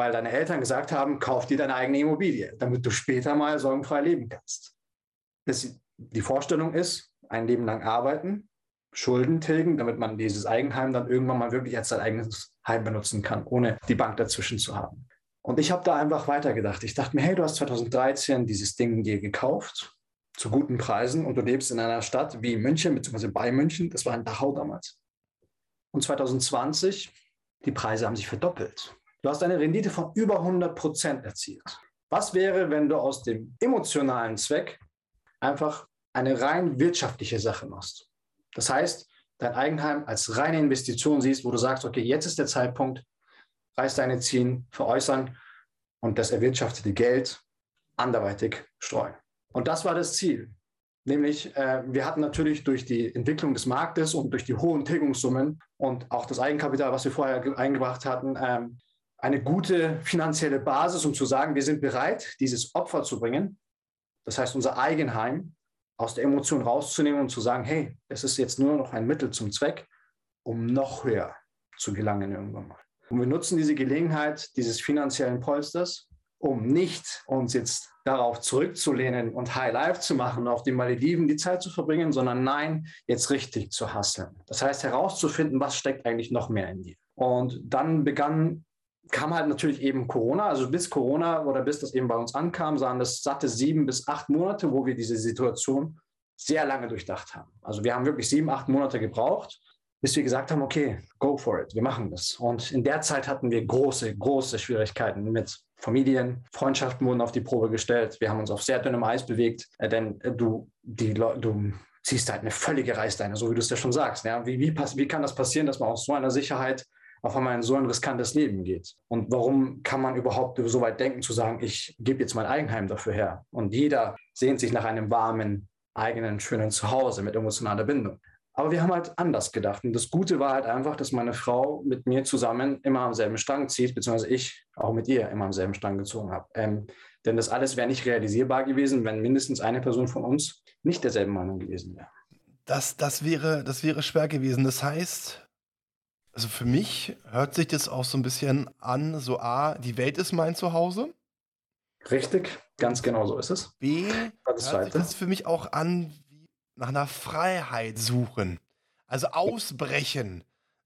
weil deine Eltern gesagt haben, kauf dir deine eigene Immobilie, damit du später mal sorgenfrei leben kannst. Das, die Vorstellung ist, ein Leben lang arbeiten, Schulden tilgen, damit man dieses Eigenheim dann irgendwann mal wirklich als sein eigenes Heim benutzen kann, ohne die Bank dazwischen zu haben. Und ich habe da einfach weitergedacht. Ich dachte mir, hey, du hast 2013 dieses Ding dir gekauft zu guten Preisen und du lebst in einer Stadt wie München, beziehungsweise bei München, das war in Dachau damals. Und 2020, die Preise haben sich verdoppelt. Du hast eine Rendite von über 100 Prozent erzielt. Was wäre, wenn du aus dem emotionalen Zweck einfach eine rein wirtschaftliche Sache machst? Das heißt, dein Eigenheim als reine Investition siehst, wo du sagst, okay, jetzt ist der Zeitpunkt, reiß deine Ziehen, veräußern und das erwirtschaftete Geld anderweitig streuen. Und das war das Ziel. Nämlich, äh, wir hatten natürlich durch die Entwicklung des Marktes und durch die hohen Tilgungssummen und auch das Eigenkapital, was wir vorher eingebracht hatten, ähm, eine gute finanzielle Basis, um zu sagen, wir sind bereit, dieses Opfer zu bringen. Das heißt, unser Eigenheim aus der Emotion rauszunehmen und zu sagen, hey, es ist jetzt nur noch ein Mittel zum Zweck, um noch höher zu gelangen irgendwann mal. Und wir nutzen diese Gelegenheit dieses finanziellen Polsters, um nicht uns jetzt darauf zurückzulehnen und High Life zu machen, auf den Malediven die Zeit zu verbringen, sondern nein, jetzt richtig zu hasseln. Das heißt herauszufinden, was steckt eigentlich noch mehr in dir. Und dann begann kam halt natürlich eben Corona. Also bis Corona oder bis das eben bei uns ankam, waren das satte sieben bis acht Monate, wo wir diese Situation sehr lange durchdacht haben. Also wir haben wirklich sieben, acht Monate gebraucht, bis wir gesagt haben, okay, go for it, wir machen das. Und in der Zeit hatten wir große, große Schwierigkeiten mit Familien, Freundschaften wurden auf die Probe gestellt. Wir haben uns auf sehr dünnem Eis bewegt, äh, denn äh, du, die, du ziehst halt eine völlige Reißleine, so wie du es ja schon sagst. Ja? Wie, wie, wie kann das passieren, dass man aus so einer Sicherheit auf einmal in so ein riskantes Leben geht. Und warum kann man überhaupt so weit denken, zu sagen, ich gebe jetzt mein Eigenheim dafür her? Und jeder sehnt sich nach einem warmen, eigenen, schönen Zuhause mit emotionaler Bindung. Aber wir haben halt anders gedacht. Und das Gute war halt einfach, dass meine Frau mit mir zusammen immer am selben Strang zieht, beziehungsweise ich auch mit ihr immer am selben Strang gezogen habe. Ähm, denn das alles wäre nicht realisierbar gewesen, wenn mindestens eine Person von uns nicht derselben Meinung gewesen wäre. Das, das, wäre, das wäre schwer gewesen. Das heißt, also für mich hört sich das auch so ein bisschen an, so A, die Welt ist mein Zuhause. Richtig, ganz genau so ist es. B, das hört sich das für mich auch an wie nach einer Freiheit suchen. Also ausbrechen.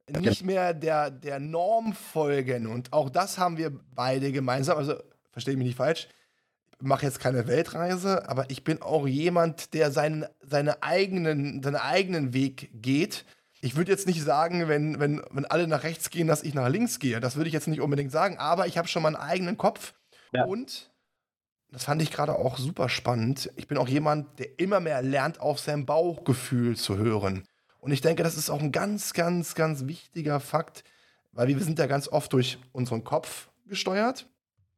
Nicht mehr der, der Norm folgen. Und auch das haben wir beide gemeinsam. Also, verstehe mich nicht falsch. Ich mache jetzt keine Weltreise, aber ich bin auch jemand, der seinen, seine eigenen, seinen eigenen Weg geht. Ich würde jetzt nicht sagen, wenn, wenn, wenn alle nach rechts gehen, dass ich nach links gehe. Das würde ich jetzt nicht unbedingt sagen, aber ich habe schon meinen eigenen Kopf. Ja. Und das fand ich gerade auch super spannend. Ich bin auch jemand, der immer mehr lernt, auf sein Bauchgefühl zu hören. Und ich denke, das ist auch ein ganz, ganz, ganz wichtiger Fakt, weil wir sind ja ganz oft durch unseren Kopf gesteuert.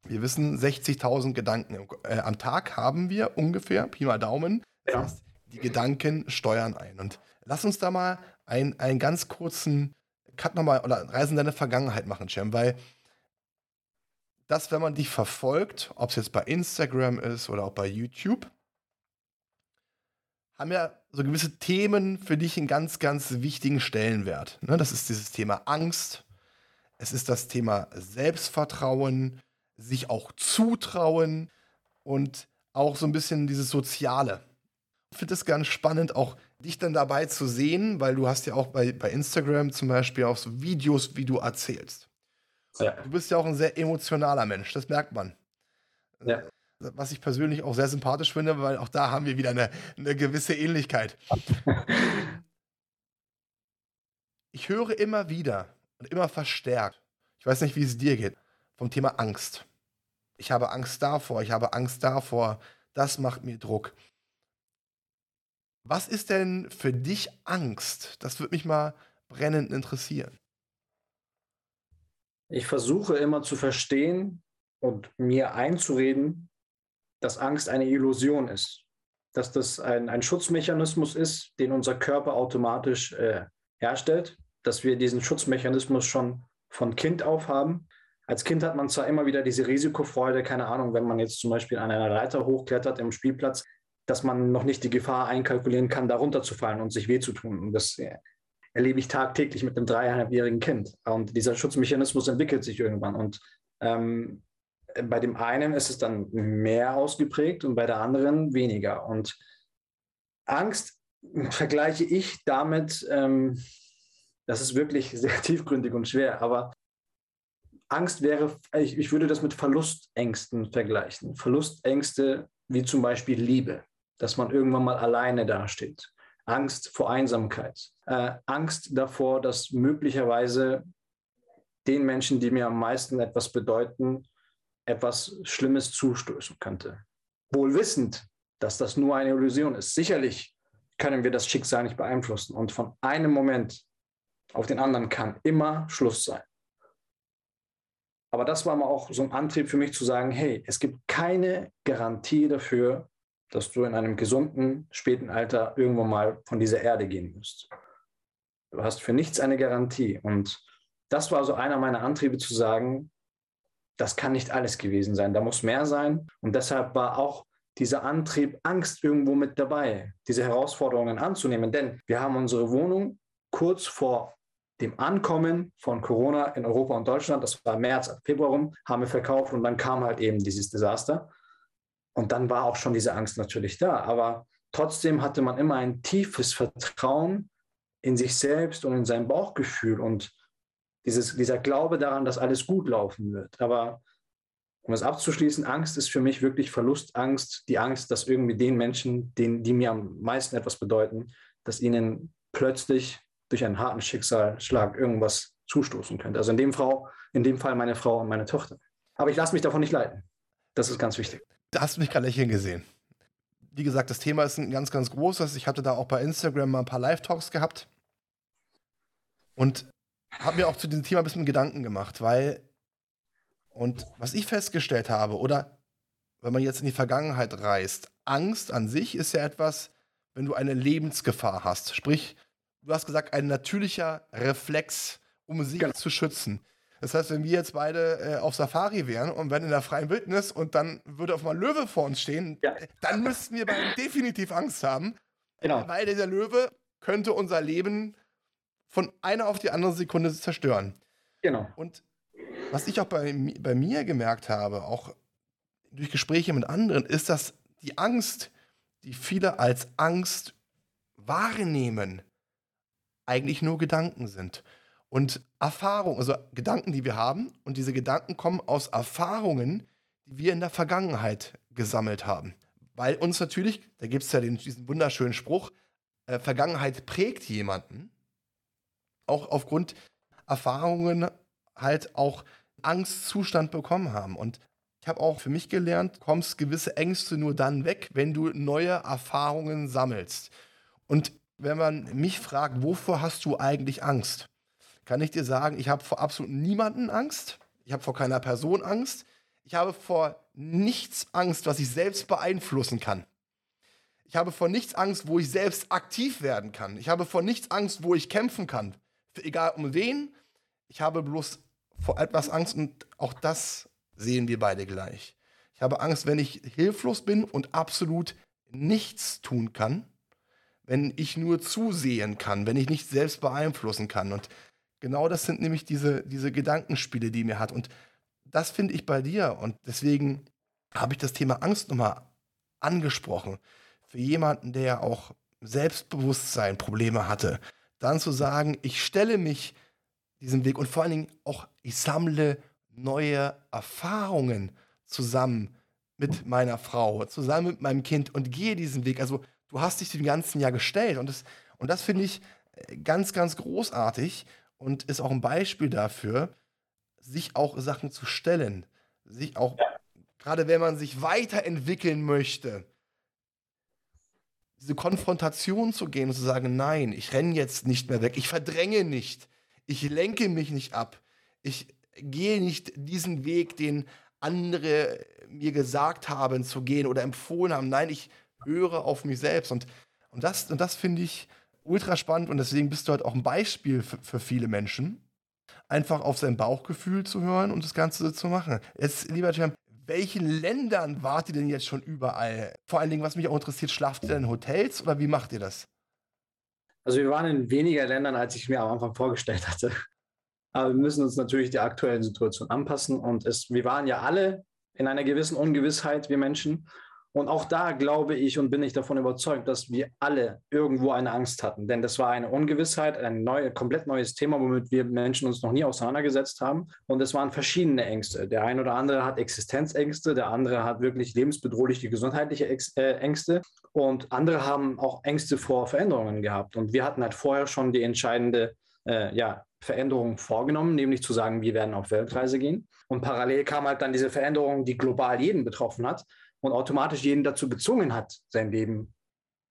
Wir wissen, 60.000 Gedanken äh, am Tag haben wir ungefähr, Pi mal Daumen. Das heißt, die Gedanken steuern ein. Und lass uns da mal ein, einen ganz kurzen Cut nochmal oder Reisen in deine Vergangenheit machen, Cem, weil das, wenn man dich verfolgt, ob es jetzt bei Instagram ist oder auch bei YouTube, haben ja so gewisse Themen für dich einen ganz, ganz wichtigen Stellenwert. Ne? Das ist dieses Thema Angst, es ist das Thema Selbstvertrauen, sich auch zutrauen und auch so ein bisschen dieses Soziale. Ich finde es ganz spannend, auch dich dann dabei zu sehen, weil du hast ja auch bei, bei Instagram zum Beispiel auch so Videos, wie du erzählst. Ja. Du bist ja auch ein sehr emotionaler Mensch, das merkt man. Ja was ich persönlich auch sehr sympathisch finde, weil auch da haben wir wieder eine, eine gewisse Ähnlichkeit. ich höre immer wieder und immer verstärkt, ich weiß nicht, wie es dir geht, vom Thema Angst. Ich habe Angst davor, ich habe Angst davor, das macht mir Druck. Was ist denn für dich Angst? Das würde mich mal brennend interessieren. Ich versuche immer zu verstehen und mir einzureden, dass Angst eine Illusion ist, dass das ein, ein Schutzmechanismus ist, den unser Körper automatisch äh, herstellt, dass wir diesen Schutzmechanismus schon von Kind auf haben. Als Kind hat man zwar immer wieder diese Risikofreude, keine Ahnung, wenn man jetzt zum Beispiel an einer Leiter hochklettert im Spielplatz, dass man noch nicht die Gefahr einkalkulieren kann, darunter zu fallen und sich weh zu tun. Und das äh, erlebe ich tagtäglich mit einem dreieinhalbjährigen Kind. Und dieser Schutzmechanismus entwickelt sich irgendwann. Und ähm, bei dem einen ist es dann mehr ausgeprägt und bei der anderen weniger. Und Angst vergleiche ich damit, ähm, das ist wirklich sehr tiefgründig und schwer, aber Angst wäre, ich, ich würde das mit Verlustängsten vergleichen. Verlustängste wie zum Beispiel Liebe, dass man irgendwann mal alleine dasteht. Angst vor Einsamkeit. Äh, Angst davor, dass möglicherweise den Menschen, die mir am meisten etwas bedeuten, etwas Schlimmes zustoßen könnte. Wohl wissend, dass das nur eine Illusion ist. Sicherlich können wir das Schicksal nicht beeinflussen und von einem Moment auf den anderen kann immer Schluss sein. Aber das war mal auch so ein Antrieb für mich zu sagen, hey, es gibt keine Garantie dafür, dass du in einem gesunden, späten Alter irgendwann mal von dieser Erde gehen wirst. Du hast für nichts eine Garantie. Und das war so einer meiner Antriebe zu sagen, das kann nicht alles gewesen sein, da muss mehr sein. Und deshalb war auch dieser Antrieb, Angst irgendwo mit dabei, diese Herausforderungen anzunehmen. Denn wir haben unsere Wohnung kurz vor dem Ankommen von Corona in Europa und Deutschland, das war März, Februar rum, haben wir verkauft und dann kam halt eben dieses Desaster. Und dann war auch schon diese Angst natürlich da. Aber trotzdem hatte man immer ein tiefes Vertrauen in sich selbst und in sein Bauchgefühl. Und dieses, dieser Glaube daran, dass alles gut laufen wird. Aber um es abzuschließen, Angst ist für mich wirklich Verlustangst, die Angst, dass irgendwie den Menschen, den, die mir am meisten etwas bedeuten, dass ihnen plötzlich durch einen harten Schicksalsschlag irgendwas zustoßen könnte. Also in dem, Frau, in dem Fall meine Frau und meine Tochter. Aber ich lasse mich davon nicht leiten. Das ist ganz wichtig. Da hast du mich gerade lächeln gesehen. Wie gesagt, das Thema ist ein ganz, ganz großes. Ich hatte da auch bei Instagram mal ein paar Live-Talks gehabt. Und habe mir auch zu diesem Thema ein bisschen Gedanken gemacht, weil, und was ich festgestellt habe, oder wenn man jetzt in die Vergangenheit reist, Angst an sich ist ja etwas, wenn du eine Lebensgefahr hast. Sprich, du hast gesagt, ein natürlicher Reflex, um sich genau. zu schützen. Das heißt, wenn wir jetzt beide äh, auf Safari wären und wären in der freien Wildnis und dann würde auf einmal Löwe vor uns stehen, ja. dann müssten wir beide definitiv Angst haben. Genau. Weil dieser Löwe könnte unser Leben von einer auf die andere Sekunde zerstören. Genau. Und was ich auch bei, bei mir gemerkt habe, auch durch Gespräche mit anderen, ist, dass die Angst, die viele als Angst wahrnehmen, eigentlich nur Gedanken sind. Und Erfahrungen, also Gedanken, die wir haben, und diese Gedanken kommen aus Erfahrungen, die wir in der Vergangenheit gesammelt haben. Weil uns natürlich, da gibt es ja den, diesen wunderschönen Spruch, äh, Vergangenheit prägt jemanden, auch aufgrund Erfahrungen halt auch Angstzustand bekommen haben. Und ich habe auch für mich gelernt, kommst gewisse Ängste nur dann weg, wenn du neue Erfahrungen sammelst. Und wenn man mich fragt, wovor hast du eigentlich Angst? Kann ich dir sagen, ich habe vor absolut niemanden Angst. Ich habe vor keiner Person Angst. Ich habe vor nichts Angst, was ich selbst beeinflussen kann. Ich habe vor nichts Angst, wo ich selbst aktiv werden kann. Ich habe vor nichts Angst, wo ich kämpfen kann. Für egal um wen. Ich habe bloß vor etwas Angst und auch das sehen wir beide gleich. Ich habe Angst, wenn ich hilflos bin und absolut nichts tun kann, wenn ich nur zusehen kann, wenn ich nicht selbst beeinflussen kann. Und genau das sind nämlich diese, diese Gedankenspiele, die mir hat. Und das finde ich bei dir. Und deswegen habe ich das Thema Angst nochmal angesprochen. Für jemanden, der auch Selbstbewusstsein Probleme hatte, dann zu sagen, ich stelle mich diesem Weg und vor allen Dingen auch, ich sammle neue Erfahrungen zusammen mit meiner Frau, zusammen mit meinem Kind und gehe diesen Weg. Also du hast dich dem ganzen Jahr gestellt und das, und das finde ich äh, ganz, ganz großartig und ist auch ein Beispiel dafür, sich auch Sachen zu stellen, sich auch, ja. gerade wenn man sich weiterentwickeln möchte, diese Konfrontation zu gehen und zu sagen, nein, ich renne jetzt nicht mehr weg, ich verdränge nicht, ich lenke mich nicht ab, ich gehe nicht diesen Weg, den andere mir gesagt haben zu gehen oder empfohlen haben. Nein, ich höre auf mich selbst. Und, und das, und das finde ich ultra spannend und deswegen bist du halt auch ein Beispiel für, für viele Menschen, einfach auf sein Bauchgefühl zu hören und das Ganze zu machen. Jetzt, lieber Jam, welchen Ländern wart ihr denn jetzt schon überall? Vor allen Dingen, was mich auch interessiert, schlaft ihr in Hotels oder wie macht ihr das? Also wir waren in weniger Ländern, als ich mir am Anfang vorgestellt hatte. Aber wir müssen uns natürlich der aktuellen Situation anpassen. Und es, wir waren ja alle in einer gewissen Ungewissheit, wir Menschen. Und auch da glaube ich und bin ich davon überzeugt, dass wir alle irgendwo eine Angst hatten. Denn das war eine Ungewissheit, ein neu, komplett neues Thema, womit wir Menschen uns noch nie auseinandergesetzt haben. Und es waren verschiedene Ängste. Der eine oder andere hat Existenzängste, der andere hat wirklich lebensbedrohliche gesundheitliche äh, Ängste. Und andere haben auch Ängste vor Veränderungen gehabt. Und wir hatten halt vorher schon die entscheidende äh, ja, Veränderung vorgenommen, nämlich zu sagen, wir werden auf Weltreise gehen. Und parallel kam halt dann diese Veränderung, die global jeden betroffen hat und automatisch jeden dazu gezwungen hat, sein Leben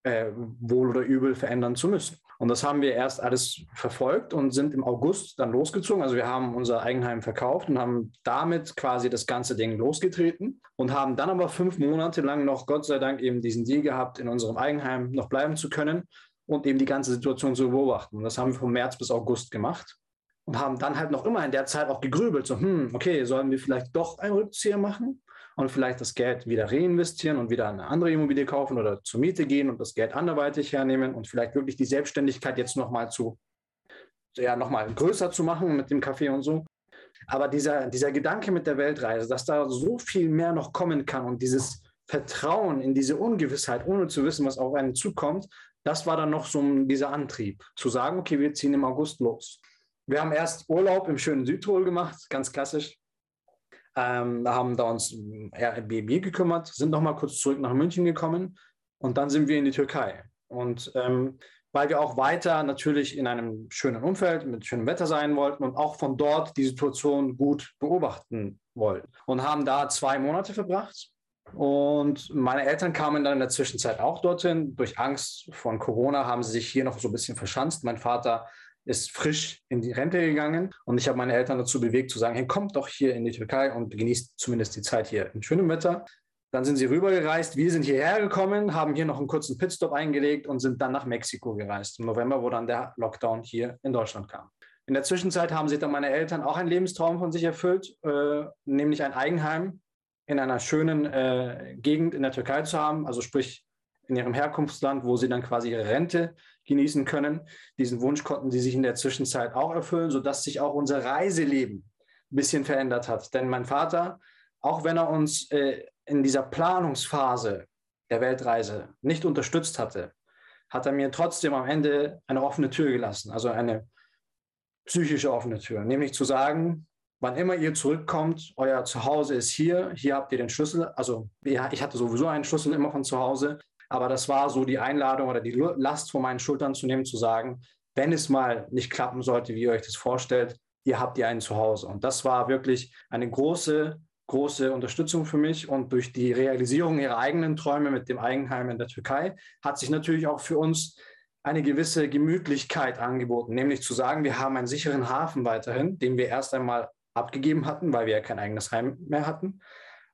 äh, wohl oder übel verändern zu müssen. Und das haben wir erst alles verfolgt und sind im August dann losgezogen. Also wir haben unser Eigenheim verkauft und haben damit quasi das ganze Ding losgetreten und haben dann aber fünf Monate lang noch, Gott sei Dank, eben diesen Deal gehabt, in unserem Eigenheim noch bleiben zu können und eben die ganze Situation zu beobachten. Und das haben wir von März bis August gemacht und haben dann halt noch immer in der Zeit auch gegrübelt, so, hm, okay, sollen wir vielleicht doch einen Rückzieher machen? Und vielleicht das Geld wieder reinvestieren und wieder eine andere Immobilie kaufen oder zur Miete gehen und das Geld anderweitig hernehmen und vielleicht wirklich die Selbstständigkeit jetzt nochmal zu, ja, nochmal größer zu machen mit dem Kaffee und so. Aber dieser, dieser Gedanke mit der Weltreise, dass da so viel mehr noch kommen kann und dieses Vertrauen in diese Ungewissheit, ohne zu wissen, was auf einen zukommt, das war dann noch so dieser Antrieb, zu sagen, okay, wir ziehen im August los. Wir haben erst Urlaub im schönen Südtirol gemacht, ganz klassisch ähm, haben da uns um Airbnb gekümmert, sind nochmal kurz zurück nach München gekommen und dann sind wir in die Türkei. Und ähm, weil wir auch weiter natürlich in einem schönen Umfeld mit schönem Wetter sein wollten und auch von dort die Situation gut beobachten wollten. Und haben da zwei Monate verbracht. Und meine Eltern kamen dann in der Zwischenzeit auch dorthin. Durch Angst von Corona haben sie sich hier noch so ein bisschen verschanzt. Mein Vater ist frisch in die Rente gegangen und ich habe meine Eltern dazu bewegt zu sagen, hey, kommt doch hier in die Türkei und genießt zumindest die Zeit hier in schönem Wetter. Dann sind sie rübergereist. Wir sind hierher gekommen, haben hier noch einen kurzen Pitstop eingelegt und sind dann nach Mexiko gereist im November, wo dann der Lockdown hier in Deutschland kam. In der Zwischenzeit haben sich dann meine Eltern auch einen Lebenstraum von sich erfüllt, äh, nämlich ein Eigenheim in einer schönen äh, Gegend in der Türkei zu haben, also sprich in ihrem Herkunftsland, wo sie dann quasi ihre Rente genießen können. Diesen Wunsch konnten sie sich in der Zwischenzeit auch erfüllen, sodass sich auch unser Reiseleben ein bisschen verändert hat. Denn mein Vater, auch wenn er uns äh, in dieser Planungsphase der Weltreise nicht unterstützt hatte, hat er mir trotzdem am Ende eine offene Tür gelassen, also eine psychische offene Tür, nämlich zu sagen, wann immer ihr zurückkommt, euer Zuhause ist hier, hier habt ihr den Schlüssel, also ich hatte sowieso einen Schlüssel immer von zu Hause, aber das war so die Einladung oder die Last von meinen Schultern zu nehmen, zu sagen, wenn es mal nicht klappen sollte, wie ihr euch das vorstellt, ihr habt ihr ein Zuhause. Und das war wirklich eine große, große Unterstützung für mich. Und durch die Realisierung ihrer eigenen Träume mit dem Eigenheim in der Türkei hat sich natürlich auch für uns eine gewisse Gemütlichkeit angeboten, nämlich zu sagen, wir haben einen sicheren Hafen weiterhin, den wir erst einmal abgegeben hatten, weil wir ja kein eigenes Heim mehr hatten.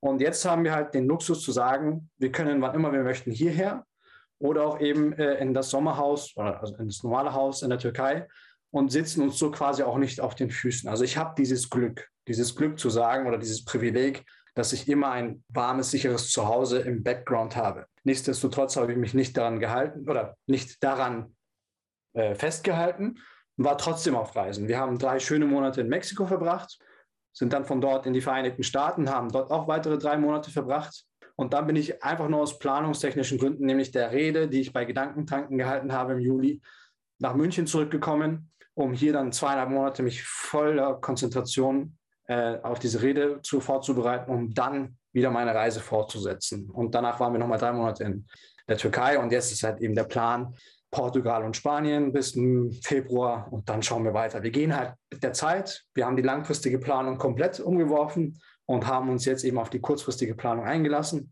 Und jetzt haben wir halt den Luxus zu sagen, wir können wann immer wir möchten hierher oder auch eben äh, in das Sommerhaus oder also in das normale Haus in der Türkei und sitzen uns so quasi auch nicht auf den Füßen. Also ich habe dieses Glück, dieses Glück zu sagen oder dieses Privileg, dass ich immer ein warmes, sicheres Zuhause im Background habe. Nichtsdestotrotz habe ich mich nicht daran gehalten oder nicht daran äh, festgehalten und war trotzdem auf Reisen. Wir haben drei schöne Monate in Mexiko verbracht, sind dann von dort in die Vereinigten Staaten, haben dort auch weitere drei Monate verbracht. Und dann bin ich einfach nur aus planungstechnischen Gründen, nämlich der Rede, die ich bei Gedankentanken gehalten habe im Juli, nach München zurückgekommen um hier dann zweieinhalb Monate mich voller Konzentration äh, auf diese Rede zu, vorzubereiten, um dann wieder meine Reise fortzusetzen. Und danach waren wir nochmal drei Monate in der Türkei und jetzt ist halt eben der Plan, Portugal und Spanien bis Februar und dann schauen wir weiter. Wir gehen halt mit der Zeit. Wir haben die langfristige Planung komplett umgeworfen und haben uns jetzt eben auf die kurzfristige Planung eingelassen,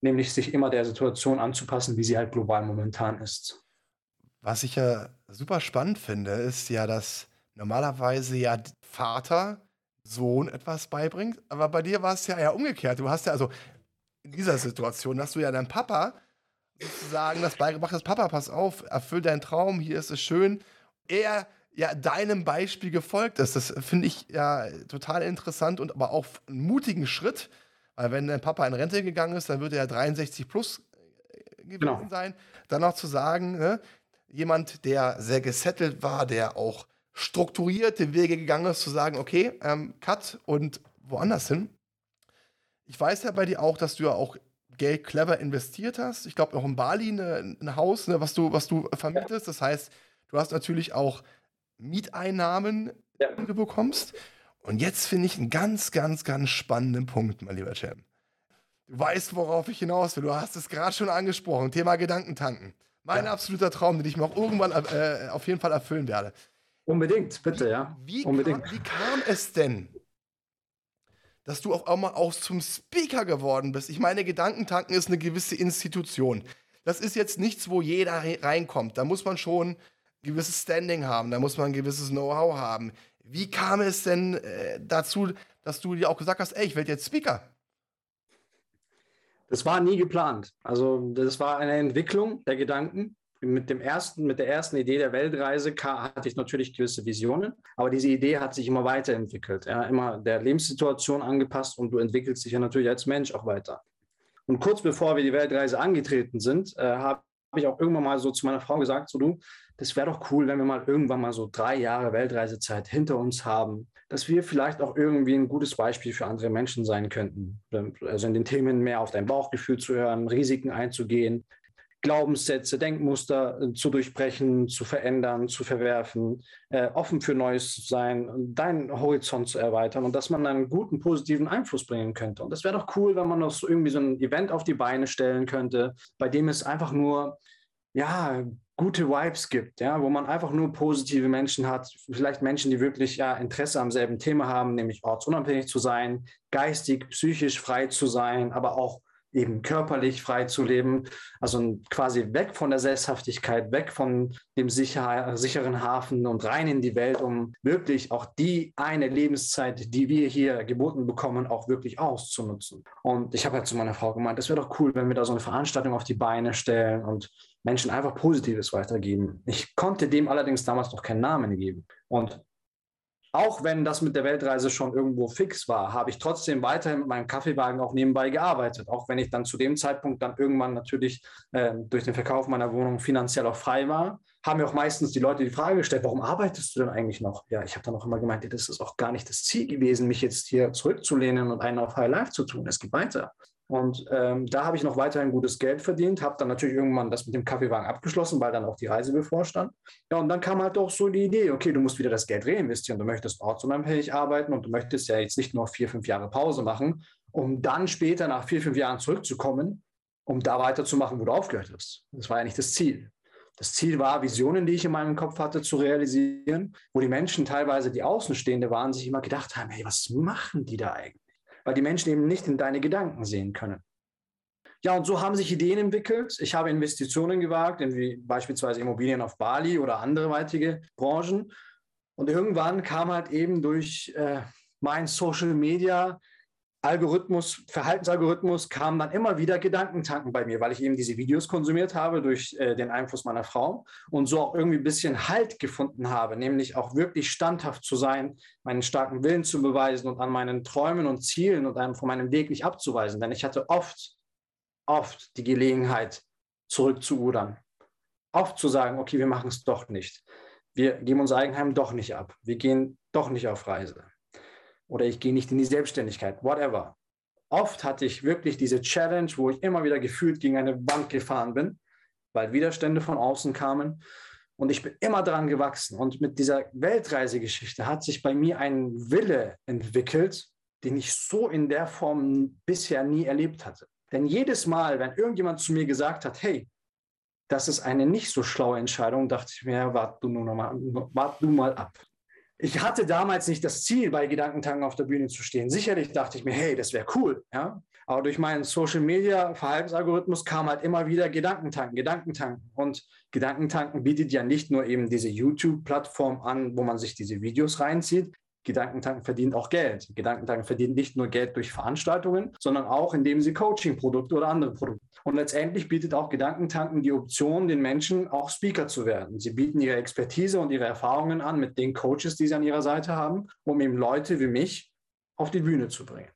nämlich sich immer der Situation anzupassen, wie sie halt global momentan ist. Was ich ja super spannend finde, ist ja, dass normalerweise ja Vater Sohn etwas beibringt, aber bei dir war es ja eher umgekehrt. Du hast ja also in dieser Situation, hast du ja deinem Papa sozusagen das beigebracht, dass Papa, pass auf, erfüll deinen Traum, hier ist es schön. Er ja deinem Beispiel gefolgt ist. Das finde ich ja total interessant und aber auch einen mutigen Schritt, weil wenn dein Papa in Rente gegangen ist, dann würde er 63 plus äh, gewesen genau. sein. Dann noch zu sagen, ne, jemand, der sehr gesettelt war, der auch strukturierte Wege gegangen ist, zu sagen, okay, ähm, Cut und woanders hin. Ich weiß ja bei dir auch, dass du ja auch Geld clever investiert hast. Ich glaube auch in Bali ne, ein Haus, ne, was, du, was du vermietest. Das heißt, du hast natürlich auch Mieteinnahmen, ja. die du bekommst. Und jetzt finde ich einen ganz, ganz, ganz spannenden Punkt, mein lieber Cem. Du weißt, worauf ich hinaus will. Du hast es gerade schon angesprochen. Thema Gedankentanken. Mein ja. absoluter Traum, den ich mir auch irgendwann äh, auf jeden Fall erfüllen werde. Unbedingt, bitte, wie, ja. Wie, Unbedingt. Kam, wie kam es denn, dass du auf einmal auch zum Speaker geworden bist? Ich meine, Gedankentanken ist eine gewisse Institution. Das ist jetzt nichts, wo jeder reinkommt. Da muss man schon ein gewisses Standing haben, da muss man ein gewisses Know-how haben. Wie kam es denn äh, dazu, dass du dir auch gesagt hast, ey, ich werde jetzt Speaker? Das war nie geplant. Also das war eine Entwicklung der Gedanken. Mit, dem ersten, mit der ersten Idee der Weltreise hatte ich natürlich gewisse Visionen, aber diese Idee hat sich immer weiterentwickelt, ja, immer der Lebenssituation angepasst und du entwickelst dich ja natürlich als Mensch auch weiter. Und kurz bevor wir die Weltreise angetreten sind, äh, habe ich auch irgendwann mal so zu meiner Frau gesagt, so du, das wäre doch cool, wenn wir mal irgendwann mal so drei Jahre Weltreisezeit hinter uns haben, dass wir vielleicht auch irgendwie ein gutes Beispiel für andere Menschen sein könnten. Also in den Themen mehr auf dein Bauchgefühl zu hören, Risiken einzugehen, Glaubenssätze, Denkmuster äh, zu durchbrechen, zu verändern, zu verwerfen, äh, offen für Neues zu sein, deinen Horizont zu erweitern und dass man einen guten, positiven Einfluss bringen könnte. Und das wäre doch cool, wenn man noch so irgendwie so ein Event auf die Beine stellen könnte, bei dem es einfach nur ja, gute Vibes gibt, ja, wo man einfach nur positive Menschen hat, vielleicht Menschen, die wirklich ja Interesse am selben Thema haben, nämlich ortsunabhängig zu sein, geistig, psychisch frei zu sein, aber auch eben körperlich frei zu leben, also quasi weg von der Selbsthaftigkeit, weg von dem sicher, sicheren Hafen und rein in die Welt, um wirklich auch die eine Lebenszeit, die wir hier geboten bekommen, auch wirklich auszunutzen. Und ich habe halt zu meiner Frau gemeint, das wäre doch cool, wenn wir da so eine Veranstaltung auf die Beine stellen und Menschen einfach Positives weitergeben. Ich konnte dem allerdings damals noch keinen Namen geben. Und auch wenn das mit der Weltreise schon irgendwo fix war, habe ich trotzdem weiterhin mit meinem Kaffeewagen auch nebenbei gearbeitet. Auch wenn ich dann zu dem Zeitpunkt dann irgendwann natürlich äh, durch den Verkauf meiner Wohnung finanziell auch frei war, haben mir auch meistens die Leute die Frage gestellt, warum arbeitest du denn eigentlich noch? Ja, ich habe dann auch immer gemeint, das ist auch gar nicht das Ziel gewesen, mich jetzt hier zurückzulehnen und einen auf High Life zu tun. Es geht weiter. Und ähm, da habe ich noch weiterhin gutes Geld verdient, habe dann natürlich irgendwann das mit dem Kaffeewagen abgeschlossen, weil dann auch die Reise bevorstand. Ja, und dann kam halt auch so die Idee, okay, du musst wieder das Geld reinvestieren, du möchtest ortsunabhängig arbeiten und du möchtest ja jetzt nicht nur vier, fünf Jahre Pause machen, um dann später nach vier, fünf Jahren zurückzukommen, um da weiterzumachen, wo du aufgehört hast. Das war ja nicht das Ziel. Das Ziel war, Visionen, die ich in meinem Kopf hatte, zu realisieren, wo die Menschen teilweise, die Außenstehende waren, sich immer gedacht haben, hey, was machen die da eigentlich? Weil die Menschen eben nicht in deine Gedanken sehen können. Ja, und so haben sich Ideen entwickelt. Ich habe Investitionen gewagt, in wie beispielsweise Immobilien auf Bali oder andere weitere Branchen. Und irgendwann kam halt eben durch äh, mein Social Media Algorithmus, Verhaltensalgorithmus kamen dann immer wieder Gedankentanken bei mir, weil ich eben diese Videos konsumiert habe durch äh, den Einfluss meiner Frau und so auch irgendwie ein bisschen Halt gefunden habe, nämlich auch wirklich standhaft zu sein, meinen starken Willen zu beweisen und an meinen Träumen und Zielen und einem von meinem Weg nicht abzuweisen. Denn ich hatte oft, oft die Gelegenheit, zurückzuudern. Oft zu sagen, okay, wir machen es doch nicht. Wir geben unser Eigenheim doch nicht ab. Wir gehen doch nicht auf Reise oder ich gehe nicht in die Selbstständigkeit, whatever. Oft hatte ich wirklich diese Challenge, wo ich immer wieder gefühlt gegen eine Wand gefahren bin, weil Widerstände von außen kamen. Und ich bin immer daran gewachsen. Und mit dieser Weltreisegeschichte hat sich bei mir ein Wille entwickelt, den ich so in der Form bisher nie erlebt hatte. Denn jedes Mal, wenn irgendjemand zu mir gesagt hat, hey, das ist eine nicht so schlaue Entscheidung, dachte ich mir, wart du, nur mal, wart du mal ab ich hatte damals nicht das Ziel, bei Gedankentanken auf der Bühne zu stehen. Sicherlich dachte ich mir, hey, das wäre cool. Ja? Aber durch meinen Social Media Verhaltensalgorithmus kam halt immer wieder Gedankentanken, Gedankentanken. Und Gedankentanken bietet ja nicht nur eben diese YouTube-Plattform an, wo man sich diese Videos reinzieht. Gedankentanken verdient auch Geld. Gedankentanken verdient nicht nur Geld durch Veranstaltungen, sondern auch, indem sie Coaching-Produkte oder andere Produkte. Und letztendlich bietet auch Gedankentanken die Option, den Menschen auch Speaker zu werden. Sie bieten ihre Expertise und ihre Erfahrungen an mit den Coaches, die sie an ihrer Seite haben, um eben Leute wie mich auf die Bühne zu bringen.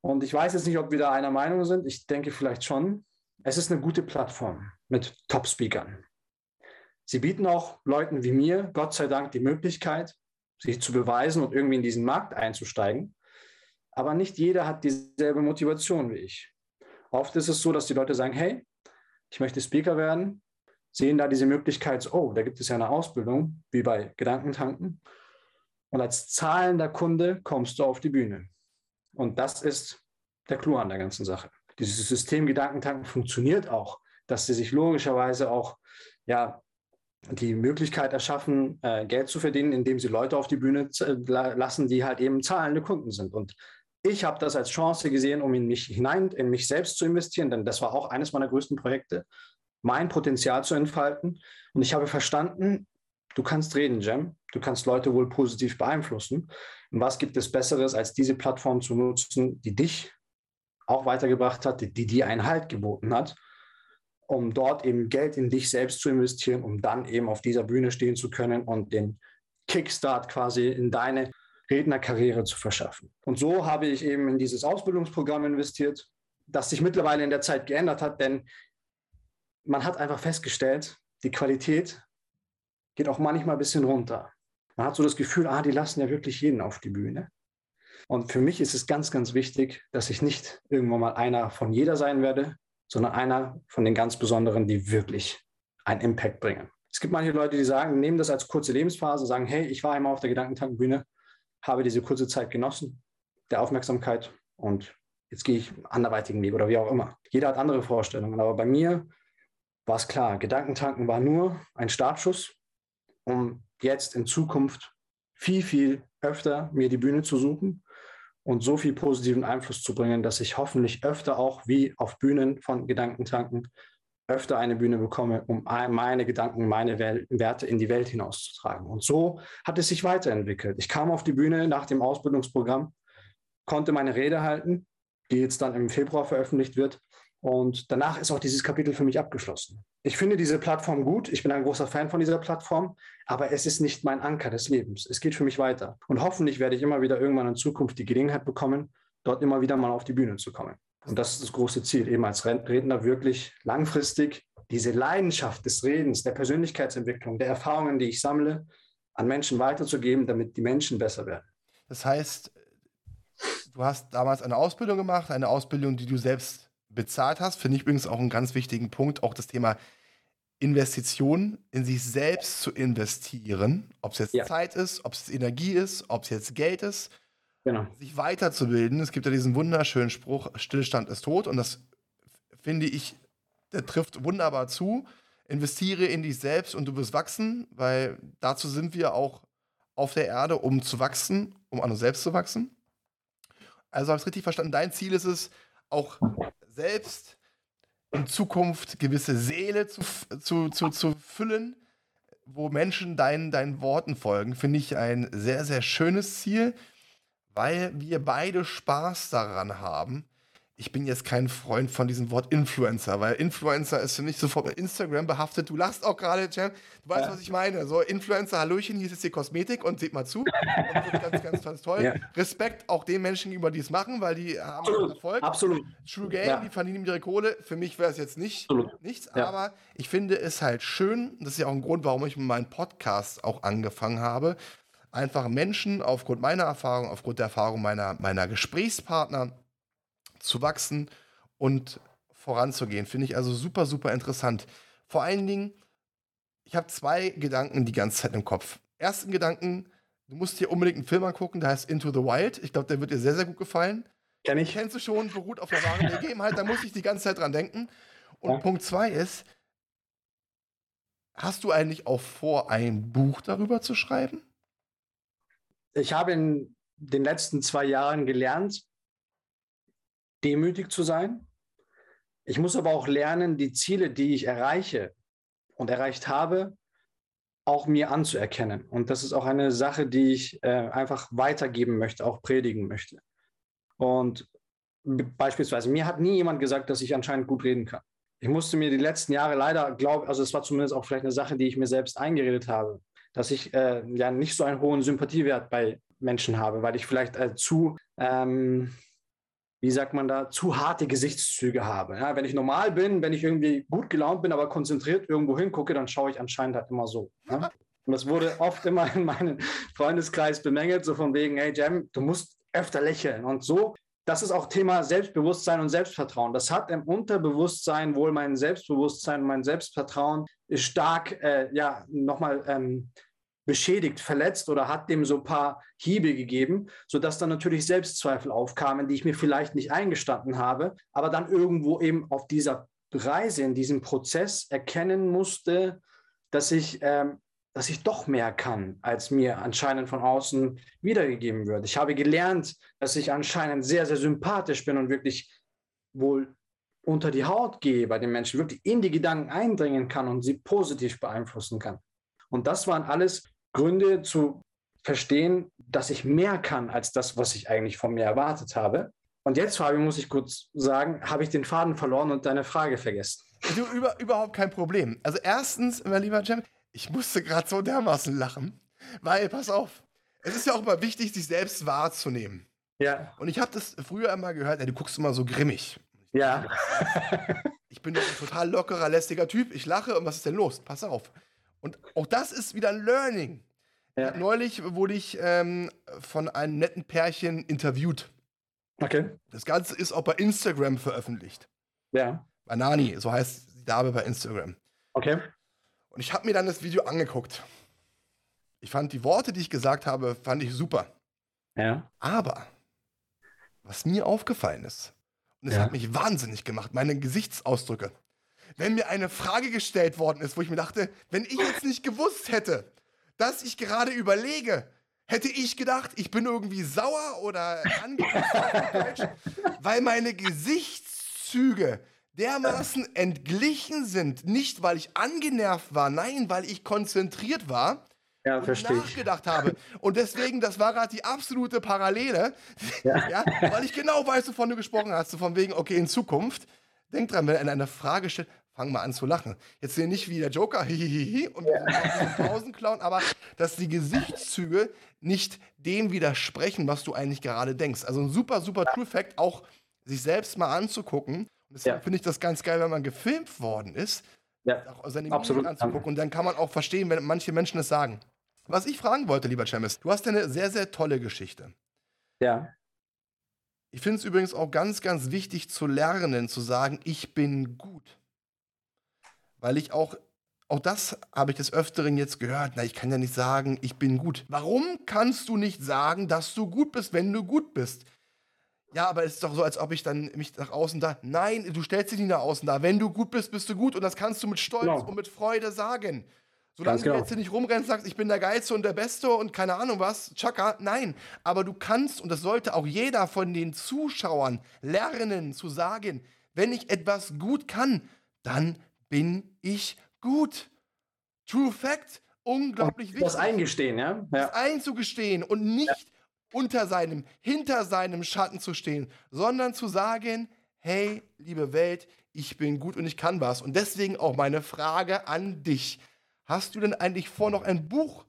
Und ich weiß jetzt nicht, ob wir da einer Meinung sind. Ich denke vielleicht schon. Es ist eine gute Plattform mit Top-Speakern. Sie bieten auch Leuten wie mir, Gott sei Dank, die Möglichkeit, sich zu beweisen und irgendwie in diesen Markt einzusteigen. Aber nicht jeder hat dieselbe Motivation wie ich. Oft ist es so, dass die Leute sagen, hey, ich möchte Speaker werden, sehen da diese Möglichkeit, oh, da gibt es ja eine Ausbildung, wie bei Gedankentanken. Und als zahlender Kunde kommst du auf die Bühne. Und das ist der Clou an der ganzen Sache. Dieses System Gedankentanken funktioniert auch, dass sie sich logischerweise auch ja, die Möglichkeit erschaffen, äh, Geld zu verdienen, indem sie Leute auf die Bühne lassen, die halt eben zahlende Kunden sind. Und ich habe das als Chance gesehen, um in mich hinein, in mich selbst zu investieren, denn das war auch eines meiner größten Projekte, mein Potenzial zu entfalten. Und ich habe verstanden, du kannst reden, Jam. Du kannst Leute wohl positiv beeinflussen. Und was gibt es Besseres, als diese Plattform zu nutzen, die dich auch weitergebracht hat, die dir einen Halt geboten hat um dort eben Geld in dich selbst zu investieren, um dann eben auf dieser Bühne stehen zu können und den Kickstart quasi in deine Rednerkarriere zu verschaffen. Und so habe ich eben in dieses Ausbildungsprogramm investiert, das sich mittlerweile in der Zeit geändert hat, denn man hat einfach festgestellt, die Qualität geht auch manchmal ein bisschen runter. Man hat so das Gefühl, ah, die lassen ja wirklich jeden auf die Bühne. Und für mich ist es ganz, ganz wichtig, dass ich nicht irgendwann mal einer von jeder sein werde, sondern einer von den ganz Besonderen, die wirklich einen Impact bringen. Es gibt manche Leute, die sagen, nehmen das als kurze Lebensphase, sagen, hey, ich war einmal auf der Gedankentankbühne, habe diese kurze Zeit genossen, der Aufmerksamkeit und jetzt gehe ich einen anderweitigen Weg oder wie auch immer. Jeder hat andere Vorstellungen, aber bei mir war es klar, Gedankentanken war nur ein Startschuss, um jetzt in Zukunft viel, viel öfter mir die Bühne zu suchen und so viel positiven Einfluss zu bringen, dass ich hoffentlich öfter auch wie auf Bühnen von Gedankentanken öfter eine Bühne bekomme, um meine Gedanken, meine Werte in die Welt hinauszutragen. Und so hat es sich weiterentwickelt. Ich kam auf die Bühne nach dem Ausbildungsprogramm, konnte meine Rede halten, die jetzt dann im Februar veröffentlicht wird. Und danach ist auch dieses Kapitel für mich abgeschlossen. Ich finde diese Plattform gut. Ich bin ein großer Fan von dieser Plattform, aber es ist nicht mein Anker des Lebens. Es geht für mich weiter. Und hoffentlich werde ich immer wieder irgendwann in Zukunft die Gelegenheit bekommen, dort immer wieder mal auf die Bühne zu kommen. Und das ist das große Ziel, eben als Redner wirklich langfristig diese Leidenschaft des Redens, der Persönlichkeitsentwicklung, der Erfahrungen, die ich sammle, an Menschen weiterzugeben, damit die Menschen besser werden. Das heißt, du hast damals eine Ausbildung gemacht, eine Ausbildung, die du selbst bezahlt hast. Finde ich übrigens auch einen ganz wichtigen Punkt. Auch das Thema Investitionen in sich selbst zu investieren. Ob es jetzt ja. Zeit ist, ob es Energie ist, ob es jetzt Geld ist. Genau. Sich weiterzubilden. Es gibt ja diesen wunderschönen Spruch, Stillstand ist tot. Und das finde ich, der trifft wunderbar zu. Investiere in dich selbst und du wirst wachsen, weil dazu sind wir auch auf der Erde, um zu wachsen, um an uns selbst zu wachsen. Also habe ich es richtig verstanden. Dein Ziel ist es, auch selbst in Zukunft gewisse Seele zu, zu, zu, zu füllen, wo Menschen deinen, deinen Worten folgen, finde ich ein sehr, sehr schönes Ziel, weil wir beide Spaß daran haben, ich bin jetzt kein Freund von diesem Wort Influencer, weil Influencer ist für mich sofort mit Instagram behaftet. Du lachst auch gerade, Jam. Du weißt, ja. was ich meine. So, Influencer, Hallöchen, hier ist jetzt die Kosmetik und seht mal zu. Ganz, ganz, ganz toll. Ja. Respekt auch den Menschen gegenüber, die es machen, weil die haben Absolut. Erfolg. Absolut. True Game, ja. die verdienen ihre Kohle. Für mich wäre es jetzt nicht Absolut. nichts, aber ich finde es halt schön. Das ist ja auch ein Grund, warum ich mit meinem Podcast auch angefangen habe. Einfach Menschen aufgrund meiner Erfahrung, aufgrund der Erfahrung meiner, meiner Gesprächspartner, zu wachsen und voranzugehen. Finde ich also super, super interessant. Vor allen Dingen, ich habe zwei Gedanken die ganze Zeit im Kopf. Ersten Gedanken, du musst dir unbedingt einen Film angucken, der heißt Into the Wild. Ich glaube, der wird dir sehr, sehr gut gefallen. Kenn ich. Kennst du schon, beruht auf der wahren Begebenheit, da muss ich die ganze Zeit dran denken. Und ja. Punkt zwei ist, hast du eigentlich auch vor, ein Buch darüber zu schreiben? Ich habe in den letzten zwei Jahren gelernt, demütig zu sein. Ich muss aber auch lernen, die Ziele, die ich erreiche und erreicht habe, auch mir anzuerkennen. Und das ist auch eine Sache, die ich äh, einfach weitergeben möchte, auch predigen möchte. Und beispielsweise, mir hat nie jemand gesagt, dass ich anscheinend gut reden kann. Ich musste mir die letzten Jahre leider glauben, also es war zumindest auch vielleicht eine Sache, die ich mir selbst eingeredet habe, dass ich äh, ja nicht so einen hohen Sympathiewert bei Menschen habe, weil ich vielleicht äh, zu ähm, wie sagt man da, zu harte Gesichtszüge habe. Ja, wenn ich normal bin, wenn ich irgendwie gut gelaunt bin, aber konzentriert irgendwo hingucke, dann schaue ich anscheinend halt immer so. Ja? Und das wurde oft immer in meinem Freundeskreis bemängelt, so von wegen, hey Jam, du musst öfter lächeln. Und so, das ist auch Thema Selbstbewusstsein und Selbstvertrauen. Das hat im Unterbewusstsein wohl mein Selbstbewusstsein, mein Selbstvertrauen stark, äh, ja, nochmal ähm, beschädigt, verletzt oder hat dem so ein paar Hiebe gegeben, sodass dann natürlich Selbstzweifel aufkamen, die ich mir vielleicht nicht eingestanden habe, aber dann irgendwo eben auf dieser Reise, in diesem Prozess erkennen musste, dass ich, ähm, dass ich doch mehr kann, als mir anscheinend von außen wiedergegeben wird. Ich habe gelernt, dass ich anscheinend sehr, sehr sympathisch bin und wirklich wohl unter die Haut gehe bei den Menschen, wirklich in die Gedanken eindringen kann und sie positiv beeinflussen kann. Und das waren alles Gründe zu verstehen, dass ich mehr kann als das, was ich eigentlich von mir erwartet habe. Und jetzt, Fabio, muss ich kurz sagen, habe ich den Faden verloren und deine Frage vergessen. Du, über, überhaupt kein Problem. Also erstens, mein lieber Jam, ich musste gerade so dermaßen lachen, weil, pass auf, es ist ja auch immer wichtig, sich selbst wahrzunehmen. Ja. Und ich habe das früher immer gehört, ey, du guckst immer so grimmig. Ja. ich bin doch ein total lockerer, lästiger Typ. Ich lache und was ist denn los? Pass auf. Und auch das ist wieder ein Learning. Ja. Neulich wurde ich ähm, von einem netten Pärchen interviewt. Okay. Das Ganze ist auch bei Instagram veröffentlicht. Ja. Bei Nani, so heißt die Dame bei Instagram. Okay. Und ich habe mir dann das Video angeguckt. Ich fand die Worte, die ich gesagt habe, fand ich super. Ja. Aber was mir aufgefallen ist, und es ja. hat mich wahnsinnig gemacht, meine Gesichtsausdrücke. Wenn mir eine Frage gestellt worden ist, wo ich mir dachte, wenn ich jetzt nicht gewusst hätte, dass ich gerade überlege, hätte ich gedacht, ich bin irgendwie sauer oder angepisst weil meine Gesichtszüge dermaßen entglichen sind. Nicht, weil ich angenervt war, nein, weil ich konzentriert war. Ja, und nachgedacht habe. Und deswegen, das war gerade die absolute Parallele, ja. ja. weil ich genau weiß, wovon du gesprochen hast, so von wegen, okay, in Zukunft, denk dran, wenn er eine Frage stellt, fang mal an zu lachen. Jetzt sehe nicht wie der Joker, hihihi, und ja. Pausenclown, aber dass die Gesichtszüge nicht dem widersprechen, was du eigentlich gerade denkst. Also ein super, super True Fact, auch sich selbst mal anzugucken. Und deswegen ja. finde ich das ganz geil, wenn man gefilmt worden ist, ja. auch seine Absolut. anzugucken. Und dann kann man auch verstehen, wenn manche Menschen es sagen. Was ich fragen wollte, lieber Chemis, du hast eine sehr, sehr tolle Geschichte. Ja. Ich finde es übrigens auch ganz, ganz wichtig zu lernen, zu sagen, ich bin gut. Weil ich auch, auch das habe ich des Öfteren jetzt gehört, na, ich kann ja nicht sagen, ich bin gut. Warum kannst du nicht sagen, dass du gut bist, wenn du gut bist? Ja, aber es ist doch so, als ob ich dann mich nach außen da. Nein, du stellst dich nicht nach außen da. Wenn du gut bist, bist du gut. Und das kannst du mit Stolz genau. und mit Freude sagen. Solange genau. du jetzt hier nicht rumrennst, sagst, ich bin der Geilste und der Beste und keine Ahnung was, Chaka, nein. Aber du kannst, und das sollte auch jeder von den Zuschauern lernen zu sagen, wenn ich etwas gut kann, dann bin ich gut. True Fact, unglaublich wichtig. Das eingestehen, ja? ja. Das einzugestehen und nicht ja unter seinem, hinter seinem Schatten zu stehen, sondern zu sagen, hey, liebe Welt, ich bin gut und ich kann was. Und deswegen auch meine Frage an dich. Hast du denn eigentlich vor, noch ein Buch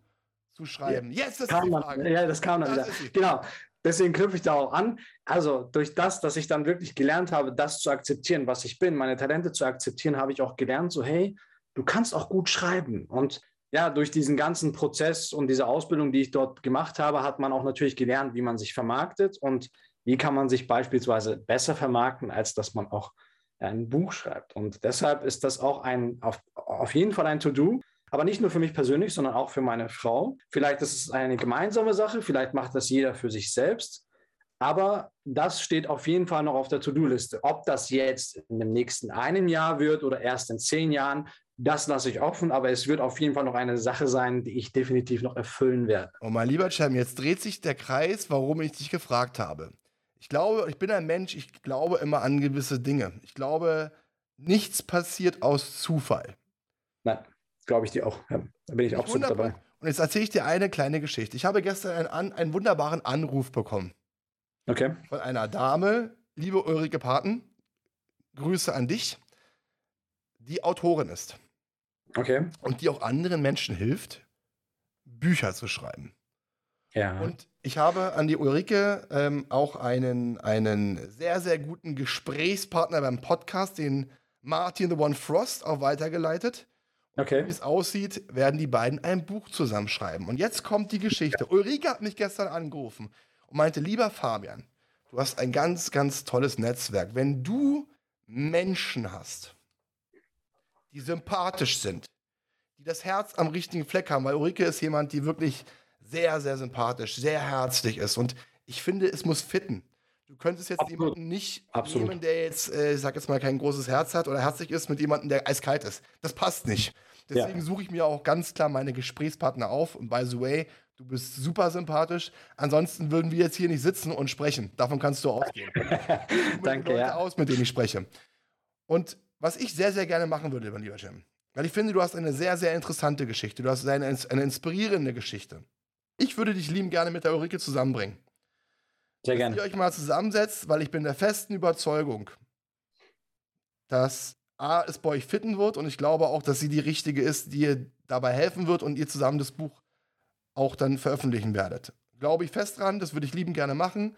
zu schreiben? Ja, Jetzt ist die Frage. Man, ja, das kam dann das wieder. Genau. Deswegen knüpfe ich da auch an. Also durch das, dass ich dann wirklich gelernt habe, das zu akzeptieren, was ich bin, meine Talente zu akzeptieren, habe ich auch gelernt, so hey, du kannst auch gut schreiben. Und ja, durch diesen ganzen Prozess und diese Ausbildung, die ich dort gemacht habe, hat man auch natürlich gelernt, wie man sich vermarktet und wie kann man sich beispielsweise besser vermarkten, als dass man auch ein Buch schreibt. Und deshalb ist das auch ein, auf, auf jeden Fall ein To-Do, aber nicht nur für mich persönlich, sondern auch für meine Frau. Vielleicht ist es eine gemeinsame Sache, vielleicht macht das jeder für sich selbst. Aber das steht auf jeden Fall noch auf der To-Do-Liste. Ob das jetzt in dem nächsten einem Jahr wird oder erst in zehn Jahren, das lasse ich offen, aber es wird auf jeden Fall noch eine Sache sein, die ich definitiv noch erfüllen werde. Und oh, mein lieber Cem, jetzt dreht sich der Kreis, warum ich dich gefragt habe. Ich glaube, ich bin ein Mensch, ich glaube immer an gewisse Dinge. Ich glaube, nichts passiert aus Zufall. Nein, glaube ich dir auch. Ja, da bin ich, ich absolut dabei. Und jetzt erzähle ich dir eine kleine Geschichte. Ich habe gestern einen, einen wunderbaren Anruf bekommen. Okay. Von einer Dame, liebe Ulrike Paten, Grüße an dich, die Autorin ist. Okay. Und die auch anderen Menschen hilft, Bücher zu schreiben. Ja. Und ich habe an die Ulrike ähm, auch einen, einen sehr, sehr guten Gesprächspartner beim Podcast, den Martin The One Frost, auch weitergeleitet. Okay. Wie es aussieht, werden die beiden ein Buch zusammenschreiben. Und jetzt kommt die Geschichte. Ulrike hat mich gestern angerufen und meinte, lieber Fabian, du hast ein ganz, ganz tolles Netzwerk. Wenn du Menschen hast, die sympathisch sind, die das Herz am richtigen Fleck haben, weil Ulrike ist jemand, die wirklich sehr, sehr sympathisch, sehr herzlich ist. Und ich finde, es muss fitten. Du könntest jetzt Absolut. jemanden nicht Absolut. nehmen, der jetzt, äh, ich sag jetzt mal, kein großes Herz hat oder herzlich ist, mit jemandem, der eiskalt ist. Das passt nicht. Deswegen ja. suche ich mir auch ganz klar meine Gesprächspartner auf. Und by the way, du bist super sympathisch. Ansonsten würden wir jetzt hier nicht sitzen und sprechen. Davon kannst du ausgehen. Danke. Leute ja. aus, mit denen ich spreche. Und was ich sehr, sehr gerne machen würde, mein lieber Jim, weil ich finde, du hast eine sehr, sehr interessante Geschichte. Du hast eine, eine inspirierende Geschichte. Ich würde dich lieben gerne mit der Ulrike zusammenbringen. Sehr gerne. Dass ihr euch mal zusammensetzt, weil ich bin der festen Überzeugung, dass A, es bei euch fitten wird und ich glaube auch, dass sie die richtige ist, die ihr dabei helfen wird und ihr zusammen das Buch auch dann veröffentlichen werdet. Glaube ich fest dran, das würde ich lieben gerne machen.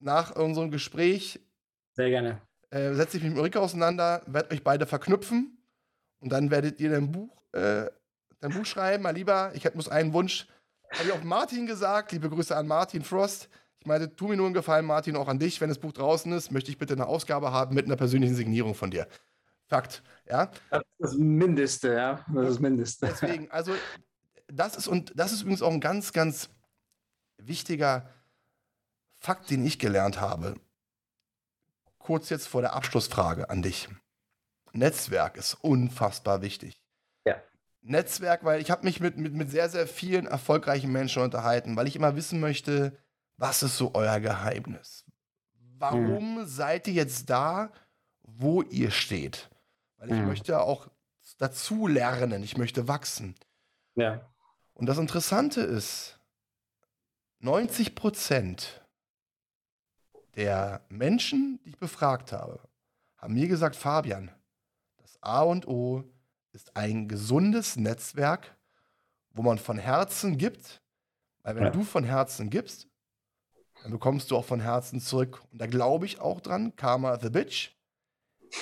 Nach unserem Gespräch. Sehr gerne äh, setze ich mich mit Ulrike auseinander, werde euch beide verknüpfen und dann werdet ihr dein Buch, äh, dein Buch schreiben. Mal lieber, ich hätte muss einen Wunsch. Habe ich auch Martin gesagt. Liebe Grüße an Martin Frost. Ich meinte, tu mir nur einen Gefallen, Martin, auch an dich. Wenn das Buch draußen ist, möchte ich bitte eine Ausgabe haben mit einer persönlichen Signierung von dir. Fakt, ja. Das ist das Mindeste, ja. Das ist das Mindeste. Deswegen, also, das ist, und das ist übrigens auch ein ganz, ganz wichtiger Fakt, den ich gelernt habe kurz jetzt vor der Abschlussfrage an dich. Netzwerk ist unfassbar wichtig. Ja. Netzwerk, weil ich habe mich mit, mit, mit sehr, sehr vielen erfolgreichen Menschen unterhalten, weil ich immer wissen möchte, was ist so euer Geheimnis? Warum mhm. seid ihr jetzt da, wo ihr steht? Weil ich mhm. möchte auch dazu lernen, ich möchte wachsen. Ja. Und das Interessante ist, 90 Prozent der Menschen, die ich befragt habe, haben mir gesagt, Fabian, das A und O ist ein gesundes Netzwerk, wo man von Herzen gibt, weil wenn ja. du von Herzen gibst, dann bekommst du auch von Herzen zurück. Und da glaube ich auch dran, Karma the Bitch.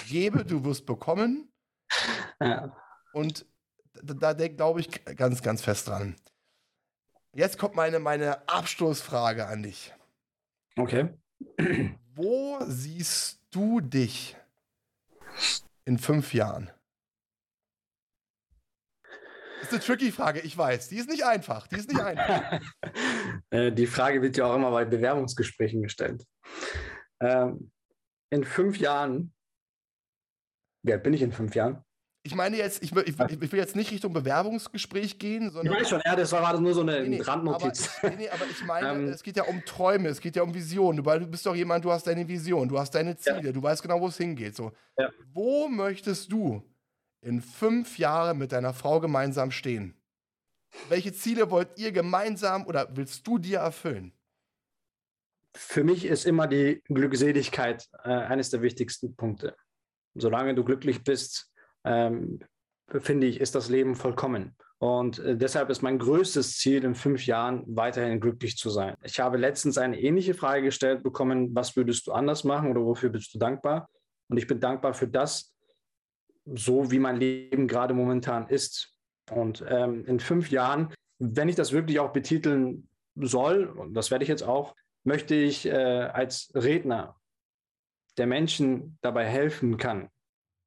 Gebe, du wirst bekommen. Ja. Und da, da glaube ich ganz, ganz fest dran. Jetzt kommt meine, meine Abschlussfrage an dich. Okay. Wo siehst du dich in fünf Jahren? Das ist eine tricky Frage, ich weiß. Die ist nicht einfach. Die ist nicht einfach. Äh, die Frage wird ja auch immer bei Bewerbungsgesprächen gestellt. Ähm, in fünf Jahren, alt bin ich in fünf Jahren? Ich meine jetzt, ich will, ich, ich will, jetzt nicht Richtung Bewerbungsgespräch gehen, sondern. Ich weiß schon, ja, das war gerade nur so eine nee, nee, Randnotiz. Aber, nee, aber ich meine, ähm, es geht ja um Träume, es geht ja um Visionen. Du, du bist doch jemand, du hast deine Vision, du hast deine Ziele, ja. du weißt genau, wo es hingeht. So. Ja. Wo möchtest du in fünf Jahren mit deiner Frau gemeinsam stehen? Welche Ziele wollt ihr gemeinsam oder willst du dir erfüllen? Für mich ist immer die Glückseligkeit äh, eines der wichtigsten Punkte. Solange du glücklich bist, ähm, finde ich, ist das Leben vollkommen. Und äh, deshalb ist mein größtes Ziel in fünf Jahren weiterhin glücklich zu sein. Ich habe letztens eine ähnliche Frage gestellt bekommen, was würdest du anders machen oder wofür bist du dankbar? Und ich bin dankbar für das, so wie mein Leben gerade momentan ist. Und ähm, in fünf Jahren, wenn ich das wirklich auch betiteln soll, und das werde ich jetzt auch, möchte ich äh, als Redner der Menschen dabei helfen kann,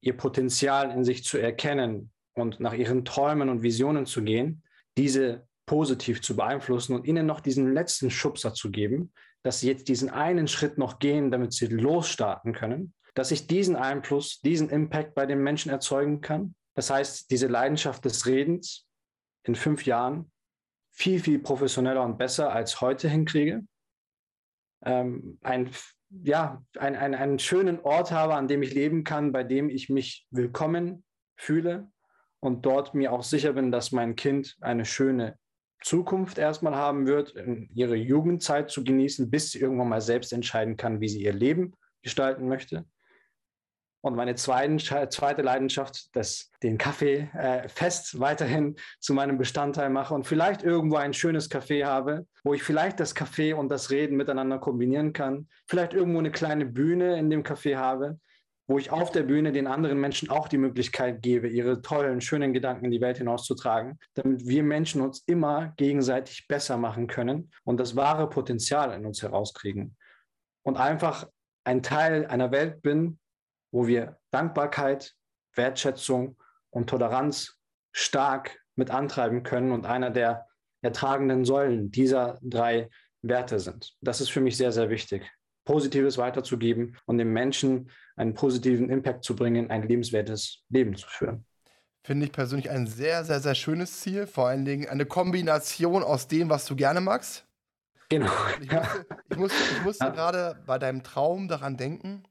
ihr Potenzial in sich zu erkennen und nach ihren Träumen und Visionen zu gehen, diese positiv zu beeinflussen und ihnen noch diesen letzten Schubser zu geben, dass sie jetzt diesen einen Schritt noch gehen, damit sie losstarten können, dass ich diesen Einfluss, diesen Impact bei den Menschen erzeugen kann. Das heißt, diese Leidenschaft des Redens in fünf Jahren viel, viel professioneller und besser als heute hinkriege. Ähm, ein ja, ein, ein, einen schönen Ort habe, an dem ich leben kann, bei dem ich mich willkommen fühle und dort mir auch sicher bin, dass mein Kind eine schöne Zukunft erstmal haben wird, ihre Jugendzeit zu genießen, bis sie irgendwann mal selbst entscheiden kann, wie sie ihr Leben gestalten möchte. Und meine zweite Leidenschaft, das, den Kaffee äh, fest weiterhin zu meinem Bestandteil mache und vielleicht irgendwo ein schönes Café habe, wo ich vielleicht das Kaffee und das Reden miteinander kombinieren kann. Vielleicht irgendwo eine kleine Bühne in dem Café habe, wo ich auf der Bühne den anderen Menschen auch die Möglichkeit gebe, ihre tollen, schönen Gedanken in die Welt hinauszutragen, damit wir Menschen uns immer gegenseitig besser machen können und das wahre Potenzial in uns herauskriegen. Und einfach ein Teil einer Welt bin, wo wir Dankbarkeit, Wertschätzung und Toleranz stark mit antreiben können und einer der ertragenden Säulen dieser drei Werte sind. Das ist für mich sehr, sehr wichtig. Positives weiterzugeben und den Menschen einen positiven Impact zu bringen, ein lebenswertes Leben zu führen. Finde ich persönlich ein sehr, sehr, sehr schönes Ziel. Vor allen Dingen eine Kombination aus dem, was du gerne magst. Genau. Ich musste, ich musste, ich musste ja. gerade bei deinem Traum daran denken,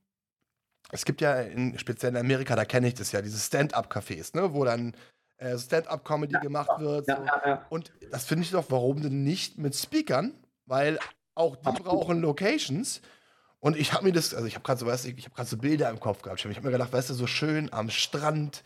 es gibt ja in, speziell in Amerika, da kenne ich das ja, diese Stand-up-Cafés, ne, wo dann äh, Stand-up-Comedy ja, gemacht wird. Ja, so. ja, Und das finde ich doch, warum denn nicht mit Speakern? Weil auch die brauchen Locations. Und ich habe mir das, also ich habe gerade so, weißt du, ich habe gerade so Bilder im Kopf gehabt. Ich habe mir gedacht, weißt du, so schön am Strand,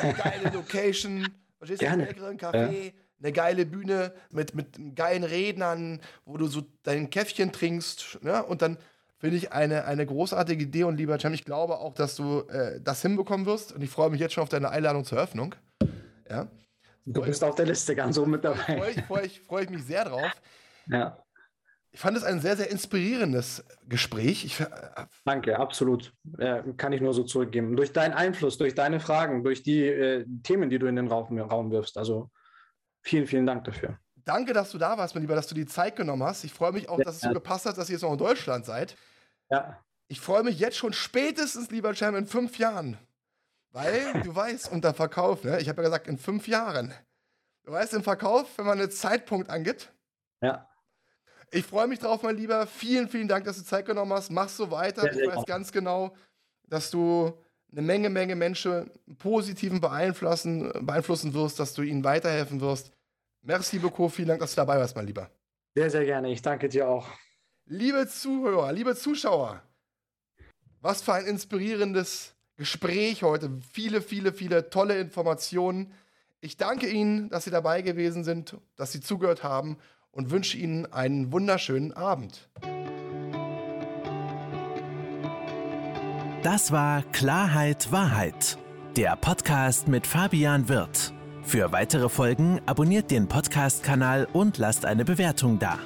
eine geile Location, verstehst du, einen leckeren Kaffee, eine geile Bühne mit, mit geilen Rednern, wo du so dein Käffchen trinkst, ne? Und dann Finde ich eine, eine großartige Idee und lieber Cem, ich glaube auch, dass du äh, das hinbekommen wirst und ich freue mich jetzt schon auf deine Einladung zur Eröffnung. Ja. Du bist auf der Liste ganz oben mit dabei. Freue ich, freu ich, freu ich mich sehr drauf. Ja. Ich fand es ein sehr, sehr inspirierendes Gespräch. Ich, äh, Danke, absolut. Äh, kann ich nur so zurückgeben. Durch deinen Einfluss, durch deine Fragen, durch die äh, Themen, die du in den Raum, Raum wirfst. Also vielen, vielen Dank dafür. Danke, dass du da warst, mein Lieber, dass du die Zeit genommen hast. Ich freue mich auch, dass es so gepasst hat, dass ihr jetzt noch in Deutschland seid. Ja. Ich freue mich jetzt schon spätestens, lieber Cem, in fünf Jahren. Weil, du weißt, unter Verkauf, ne? ich habe ja gesagt, in fünf Jahren. Du weißt, im Verkauf, wenn man einen Zeitpunkt angibt. Ja. Ich freue mich drauf, mein Lieber. Vielen, vielen Dank, dass du Zeit genommen hast. Mach so weiter. Ja, ich weiß ganz genau, dass du eine Menge, Menge Menschen positiven beeinflussen, beeinflussen wirst, dass du ihnen weiterhelfen wirst. Merci beaucoup. Vielen Dank, dass du dabei warst, mein Lieber. Sehr, sehr gerne. Ich danke dir auch. Liebe Zuhörer, liebe Zuschauer, was für ein inspirierendes Gespräch heute. Viele, viele, viele tolle Informationen. Ich danke Ihnen, dass Sie dabei gewesen sind, dass Sie zugehört haben und wünsche Ihnen einen wunderschönen Abend. Das war Klarheit Wahrheit, der Podcast mit Fabian Wirth. Für weitere Folgen abonniert den Podcast-Kanal und lasst eine Bewertung da.